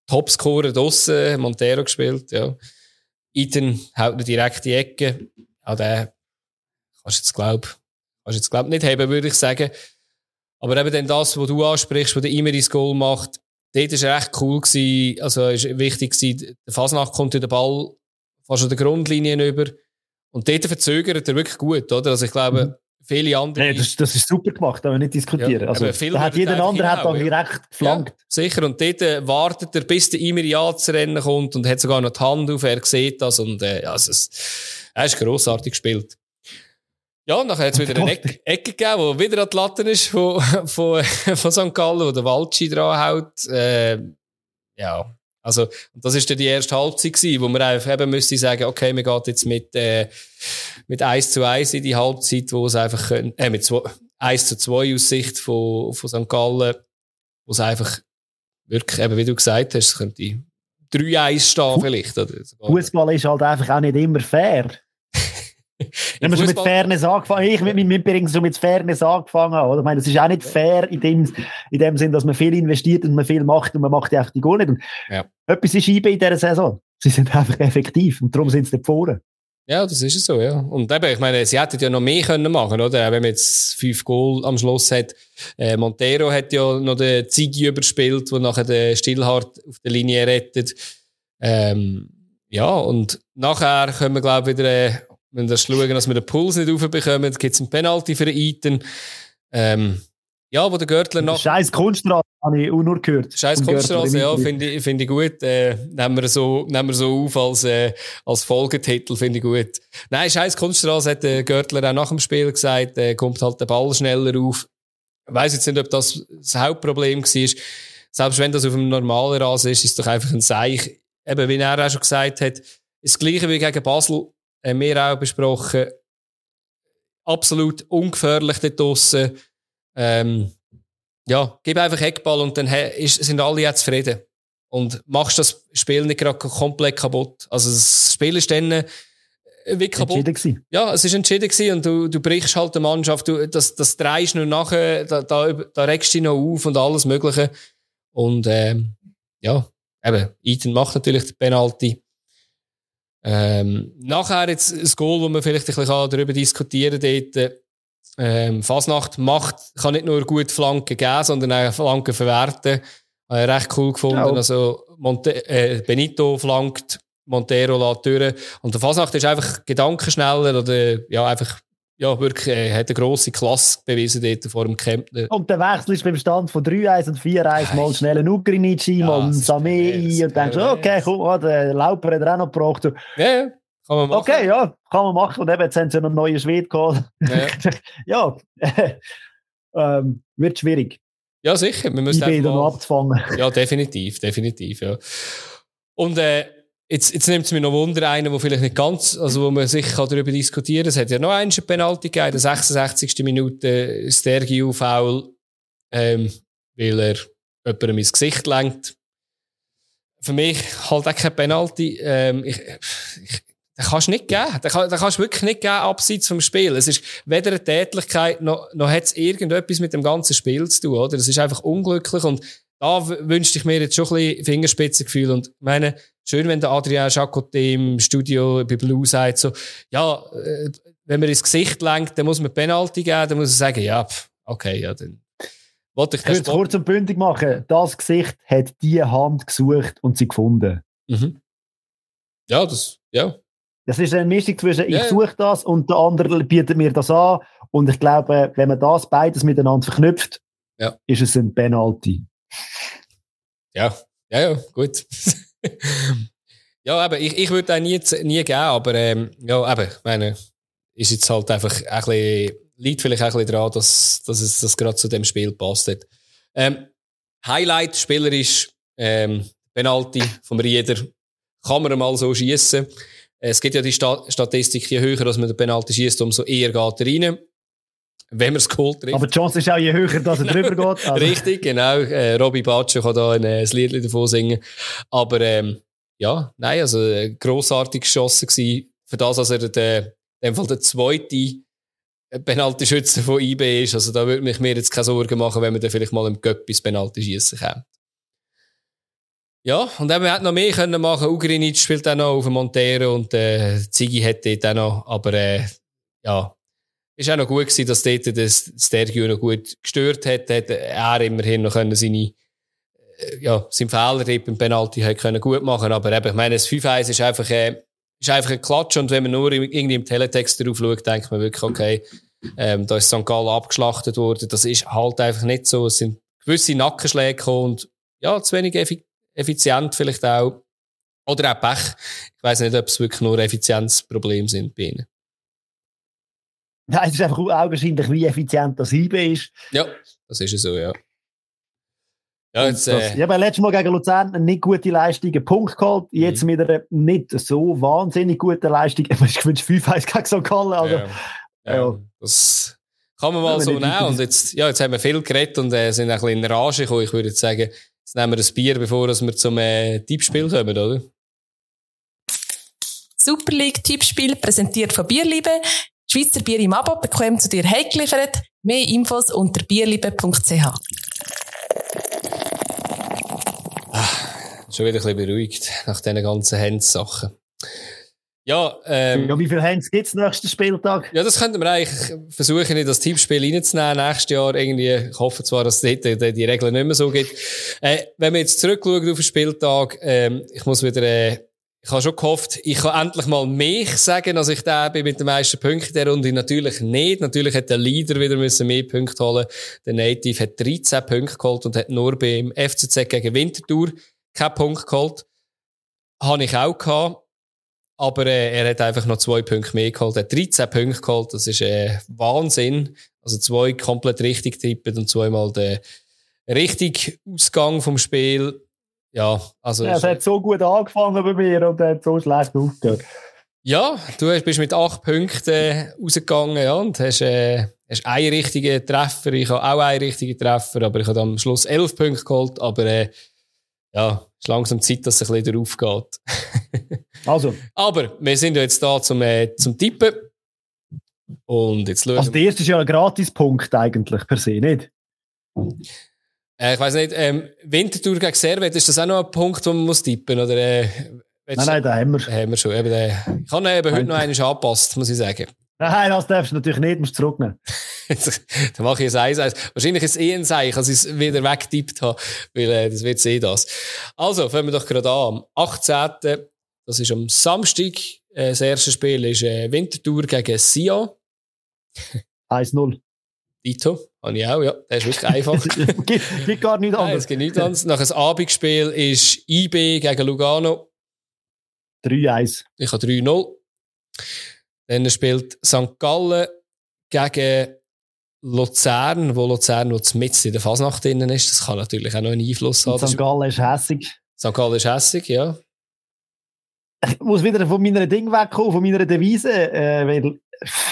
Topscorer draussen, Montero gespielt, ja. Iten haut eine direkte Ecke. Auch der kannst du jetzt, glaub, kannst jetzt, glaub, nicht haben, würde ich sagen. Aber eben dann das, was du ansprichst, wo der immer ins Goal macht, dort war er echt cool gewesen. Also, ist wichtig gewesen. Der Fasnacht kommt den Ball fast an der Grundlinie über. Und dort verzögert er wirklich gut, oder? Also, ich glaube, mhm. viele andere.
Nee, das, das ist super gemacht, da wir nicht diskutieren. Ja, also, da hat jeder andere hat dann direkt geflankt. Ja,
sicher. Und dort äh, wartet er, bis der immer ja zu Rennen kommt und hat sogar noch die Hand auf. Er sieht das und, äh, also, es, er ist grossartig gespielt. Ja, und nachher hat es wieder eine Ecke, Ecke gegeben, die wieder an die Latte ist von, von, von St. Gallen, wo der Waldschi dranhält. Äh, ja, also, das ist dann die erste Halbzeit gewesen, wo man einfach eben müsste sagen, okay, wir gehen jetzt mit, äh, mit 1 zu 1 in die Halbzeit, wo es einfach, äh, mit 2, 1 zu 2 aus Sicht von, von St. Gallen, wo es einfach wirklich, eben wie du gesagt hast, es könnte 3-1 stehen vielleicht.
Fußball ist halt einfach auch nicht immer fair. Wenn man schon mit Fairness angefangen ich mit meinem übrigens schon mit Fairness angefangen oder? Ich meine, das ist auch nicht fair in dem, in dem Sinn, dass man viel investiert und man viel macht und man macht einfach die Goal nicht. Und ja. Etwas ist IB in dieser Saison. Sie sind einfach effektiv und darum sind sie nicht vorne.
Ja, das ist es so, ja. Und eben, ich meine, sie hätten ja noch mehr können machen, oder? Wenn man jetzt fünf Goal am Schluss hat. Äh, Montero hat ja noch den Ziggy überspielt, der nachher den Stillhart auf der Linie rettet. Ähm, ja, und nachher können wir, glaube ich, wieder äh, wenn wir schauen, dass wir den Puls nicht aufbekommen, gibt es einen Penalty für den Eiten. Ähm, ja, wo der Görtler noch.
Scheiß Kunststraße, habe ich auch nur gehört.
Scheiß Kunststraße, ja, finde ich, find ich gut. Äh, nehmen, wir so, nehmen wir so auf als, äh, als Folgetitel, finde ich gut. Nein, Scheiß Kunststraße hat der Görtler auch nach dem Spiel gesagt, äh, kommt halt der Ball schneller auf. Ich weiss jetzt nicht, ob das das Hauptproblem war. Selbst wenn das auf einem normalen Rasen ist, ist es doch einfach ein Seich. Eben, wie er auch schon gesagt hat, das Gleiche wie gegen Basel haben wir auch besprochen. Absolut ungefährlich dort draussen. Ähm, ja, gib einfach Eckball und dann ist, sind alle jetzt zufrieden. Und machst das Spiel nicht gerade komplett kaputt. Also das Spiel ist dann äh, wie kaputt. Entschieden ja, es ist entschieden gewesen und du, du brichst halt die Mannschaft, du, das, das drehst nur nachher, da, da, da regst du dich noch auf und alles Mögliche. Und ähm, ja, eben, Ethan macht natürlich die Penalty. Ähm, nachher jetzt ein Goal, wo man vielleicht ein bisschen darüber diskutieren kann, dort, ähm, Fasnacht macht, kann nicht nur gut Flanken geben, sondern auch Flanken verwerten. Habe ich recht cool gefunden. Ja. Also, Monte äh, Benito flankt, Montero lässt durch. Und der Fasnacht ist einfach gedankenschneller oder, ja, einfach ja, wirklich, äh, hat eine grosse Klasse bewiesen dort vor dem Camp.
Und der Wechsel ist beim Stand von 3-1 und 4-1 mal schnell ein Ugrinici, ja, mal ein Samei und denkst, okay, komm, oh, der Lauper hat er auch noch gebraucht.
Ja, ja. Kann man machen.
Okay, ja, kann man machen. Und eben, jetzt haben sie noch einen neuen Schwede geholt. Ja, ja ähm, wird schwierig.
Ja, sicher. Wir müssen
einfach mal... abzufangen.
Ja, definitiv, definitiv, ja. Und äh, Jetzt, jetzt nimmt es mir noch Wunder, einen, der vielleicht nicht ganz, also wo man sicher darüber diskutieren kann. Es hat ja noch einen Penalty gegeben, der 66. Minute, Stergiu Foul, ähm, weil er jemandem ins Gesicht lenkt. Für mich halt auch kein Penalty. Ähm, ich, ich, den kannst du nicht geben. Den, kann, den kannst du wirklich nicht geben, abseits vom Spiel. Es ist weder eine Tätlichkeit, noch, noch hat es irgendetwas mit dem ganzen Spiel zu tun, oder? Es ist einfach unglücklich und da wünschte ich mir jetzt schon ein bisschen Fingerspitzengefühl und meine, schön, wenn der Adrian Jacoté im Studio bei Blue sagt, so, ja, äh, wenn man ins Gesicht lenkt, dann muss man Penalty geben, dann muss er sagen, ja, okay, ja, dann
wollte ich das. Ich kurz und bündig machen. Das Gesicht hat die Hand gesucht und sie gefunden.
Mhm. Ja, das, ja.
Das ist eine Mischung zwischen, ich suche das und der andere bietet mir das an. Und ich glaube, wenn man das beides miteinander verknüpft, ja. ist es ein Penalty.
Ja, ja, ja, gut. ja, aber ich, ich würde den nie, nie geben, aber ähm, ja, eben, meine, ist jetzt halt einfach ein bisschen, liegt vielleicht auch ein bisschen daran, dass, dass es das gerade zu dem Spiel passt hat. Ähm, Highlight spielerisch, ähm, Penalty vom Rieder, kann man mal so schießen. Es gibt ja die Statistik, je höher dass man den Penalty schießt, umso eher geht er rein wenn man es geholt trifft.
Aber die Chance ist auch je höher, dass er drüber geht.
Also. Richtig, genau. Äh, Robby Batscho kann da ein, ein Lied davon singen. Aber ähm, ja, nein, also äh, grossartig geschossen gewesen. Für das, dass er der, in dem Fall der zweite Penalty-Schütze von IB ist. Also da würde mich mir jetzt keine Sorgen machen, wenn man dann vielleicht mal im Göppis Penalty schießen kann. Ja, und eben, wir hätten noch mehr können machen. Ugrinic spielt auch noch auf dem Montero und äh, Ziggy hätte dort auch noch. Aber äh, ja, ist auch noch gut gewesen, dass dort das Stergio noch gut gestört hat. Hat er immerhin noch können seine äh, ja, sein Fehler beim Penalty hat können gut machen Aber eben, ich meine, das 5-1 ist einfach, äh, ist einfach ein Klatsch. Und wenn man nur irgendwie im Teletext darauf schaut, denkt man wirklich, okay, ähm, da ist St. Gallen abgeschlachtet worden. Das ist halt einfach nicht so. Es sind gewisse Nackenschläge gekommen und ja, zu wenig effizient vielleicht auch. Oder auch Pech. Ich weiß nicht, ob es wirklich nur Effizienzprobleme sind bei ihnen.
Nein, es ist einfach augenscheinlich, wie effizient das IB ist.
Ja, das ist so, ja. Ja,
jetzt, äh, ich habe letztes Mal gegen Luzern eine nicht gute Leistung, einen Punkt geholt. Jetzt mhm. mit einer nicht so wahnsinnig guten Leistung. Ich wünsche 5-1 gegen St. Gallen. Also, ja.
Ja, ja. Das kann man mal so nehmen. Und jetzt, ja, jetzt haben wir viel geredet und äh, sind ein bisschen in Rage gekommen. Ich würde jetzt sagen, jetzt nehmen wir ein Bier, bevor wir zum äh, Tippspiel kommen, oder?
Super League Tippspiel präsentiert von Bierliebe. Schweizer Bier im Abo bekommt zu dir heimgeliefert. Mehr Infos unter bierliebe.ch.
Ah, schon wieder ein bisschen beruhigt nach diesen ganzen Hands-Sachen. Ja, ähm,
ja, wie viele Hands gibt es nächsten Spieltag?
Ja, das könnten wir eigentlich versuchen, in das Tippspiel reinzunehmen nächstes Jahr. Irgendwie, ich hoffe zwar, dass es die, die, die Regeln nicht mehr so gibt. Äh, wenn wir jetzt zurückschauen auf den Spieltag, ähm, ich muss wieder, äh, ich habe schon gehofft, ich kann endlich mal mich sagen, als ich da bin mit den meisten Punkten der Runde. Natürlich nicht. Natürlich hat der Leader wieder müssen mehr Punkte holen. Der Native hat 13 Punkte geholt und hat nur beim FCZ gegen Winterthur keinen Punkt geholt. Habe ich auch gehabt. Aber äh, er hat einfach noch zwei Punkte mehr geholt. Er hat 13 Punkte geholt. Das ist äh, Wahnsinn. Also zwei komplett richtig tippen und zweimal der richtige Ausgang vom Spiel. Ja, also.
Ja, es hat so gut angefangen bei mir und hat so schlecht aufgehört.
Ja, du bist mit acht Punkten rausgegangen ja, und hast, äh, hast einen richtigen Treffer. Ich habe auch einen richtigen Treffer, aber ich habe am Schluss elf Punkte geholt. Aber äh, ja, ist langsam Zeit, dass es ein bisschen darauf geht.
also.
Aber wir sind ja jetzt da zum, äh, zum Tippen. Und jetzt
schauen Also, der erste ist ja ein Gratispunkt eigentlich per se, nicht?
Äh, ich weiß nicht, ähm, Winterthur gegen Servet, ist das auch noch ein Punkt, den man muss tippen oder? Äh,
nein, nein, den haben wir.
Haben wir schon. Eben, äh, ich habe eben heute noch einen angepasst, muss ich sagen.
Nein, das darfst du natürlich nicht, musst du zurücknehmen.
Dann mache ich ein 1 Wahrscheinlich ist es eh ein Zeichen, als ich es wieder weggetippt habe, weil äh, das wird eh das. Also, fangen wir doch gerade an. Am 18. Das ist am Samstag. Äh, das erste Spiel ist äh, Winterthur gegen Sion.
1-0.
Dito, habe ich auch, ja. Das ist wirklich einfach.
gibt, gibt gar nichts anderes.
es gibt nichts anderes. Nach einem Abendspiel ist IB gegen Lugano.
3-1.
Ich habe 3-0. Dann spielt St. Gallen gegen Luzern, wo Luzern noch mit in der Fasnacht drin ist. Das kann natürlich auch noch einen Einfluss haben.
St. Gallen ist hässig.
St. Gallen ist hässig, ja.
Ich muss wieder von meiner Ding wegkommen, von meiner Devise, äh, weil,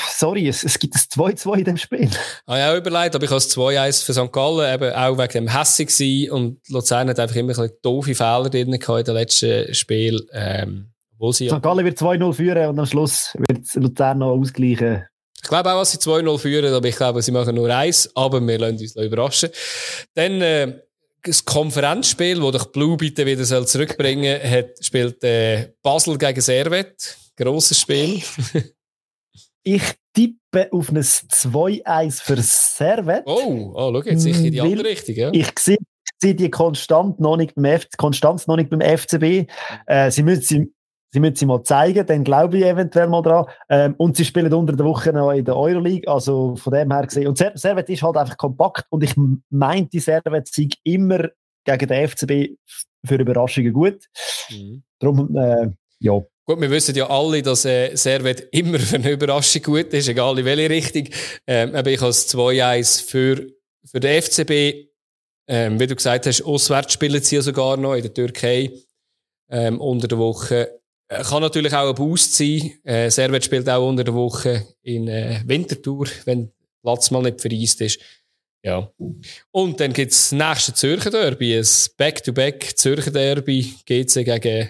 sorry, es, es gibt ein 2-2 in dem Spiel.
Ah, ja, überlegt, aber ich habe es 2-1 für St. Gallen, eben auch wegen dem hässig sein und Luzern hat einfach immer ein bisschen doofe Fehler drin gehabt in den letzten Spiel. Ähm,
wo sie St. Gallen wird 2-0 führen und am Schluss wird Luzern noch ausgleichen.
Ich glaube auch, dass sie 2-0 führen, aber ich glaube, sie machen nur eins, aber wir lassen uns überraschen. Dann, äh, das Konferenzspiel, wo dich Blue bitte wieder soll zurückbringen hat, spielt äh, Basel gegen Servet. Grosses Spiel.
ich tippe auf ein 2-1 für Servet.
Oh, oh schau jetzt sicher in die andere Richtung. Ja?
Ich sehe sie die konstant noch nicht beim F Konstanz noch nicht beim FCB. Äh, sie müssen Sie müssen sie mal zeigen, dann glaube ich eventuell mal dran. Ähm, und sie spielen unter der Woche noch in der Euroleague, also von dem her gesehen. Und Servet ist halt einfach kompakt und ich meinte, Servet sei immer gegen den FCB für Überraschungen gut. Mhm. Darum, äh, ja.
Gut, wir wissen ja alle, dass äh, Servet immer für eine Überraschung gut ist, egal in welche Richtung. Ähm, aber ich es 2-1 für, für den FCB. Ähm, wie du gesagt hast, auswärts spielen sie sogar noch in der Türkei ähm, unter der Woche. Äh, kann natürlich auch ein Boost sein. Äh, Servet spielt auch unter der Woche in äh, Winterthur, wenn Platz mal nicht vereist ist. Ja. Und dann gibt's das nächste Zürcher Derby, ein Back-to-Back Zürcher Derby, GC gegen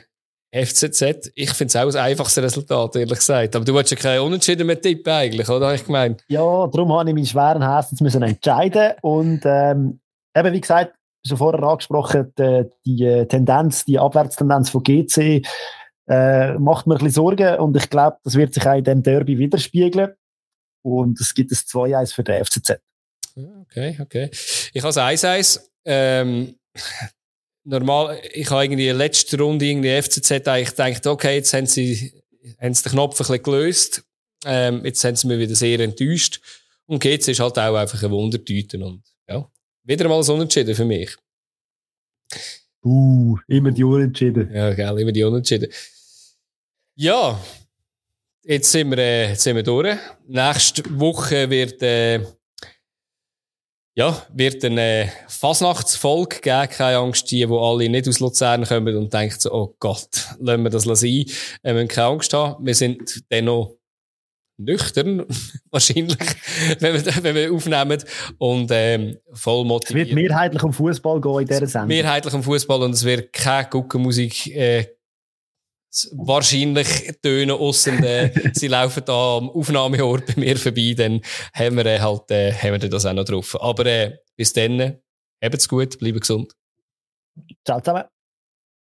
FCZ. Ich finde es auch das einfachste Resultat, ehrlich gesagt. Aber du wolltest ja keinen Unentschieden mehr tippen eigentlich, oder? Ich gemeint.
Ja, darum habe ich meinen schweren Herzens müssen entscheiden. Und ähm, eben, wie gesagt, schon vorher angesprochen, die, die Tendenz, die Abwärtstendenz von GC äh, macht mir ein bisschen Sorgen und ich glaube, das wird sich auch in dem Derby widerspiegeln. Und es gibt ein 2-1 für den FCZ.
Okay, okay. Ich habe 1-1. Ähm, normal, ich habe irgendwie in der letzten Runde irgendwie FCZ eigentlich gedacht, okay, jetzt haben sie, haben sie den Knopf ein bisschen gelöst. Ähm, jetzt sind sie mir wieder sehr enttäuscht. Und jetzt ist halt auch einfach ein Wundertüte. Und ja, wieder mal so unentschieden für mich.
Uh, immer die Unentschieden.
Ja, geil, immer die Unentschieden. Ja, jetzt sind wir, äh, jetzt sind wir durch. Nächste Woche wird, äh, ja, wird eine Fasnachtsfolge geben. Keine Angst, die, die alle nicht aus Luzern kommen und denken so, oh Gott, lassen wir das sein. Äh, wir müssen keine Angst haben. Wir sind dennoch nüchtern, wahrscheinlich, wenn wir, wenn wir aufnehmen und ähm, voll motiviert.
Es wird mehrheitlich um Fußball gehen in dieser Sendung.
Mehrheitlich um Fußball und es wird keine Guckenmusik äh, wahrscheinlich tönen, ausser äh, sie laufen da am Aufnahmeort bei mir vorbei, dann haben wir äh, halt äh, haben wir das auch noch drauf. Aber äh, bis dann, habt's gut, bleiben gesund.
Ciao zusammen.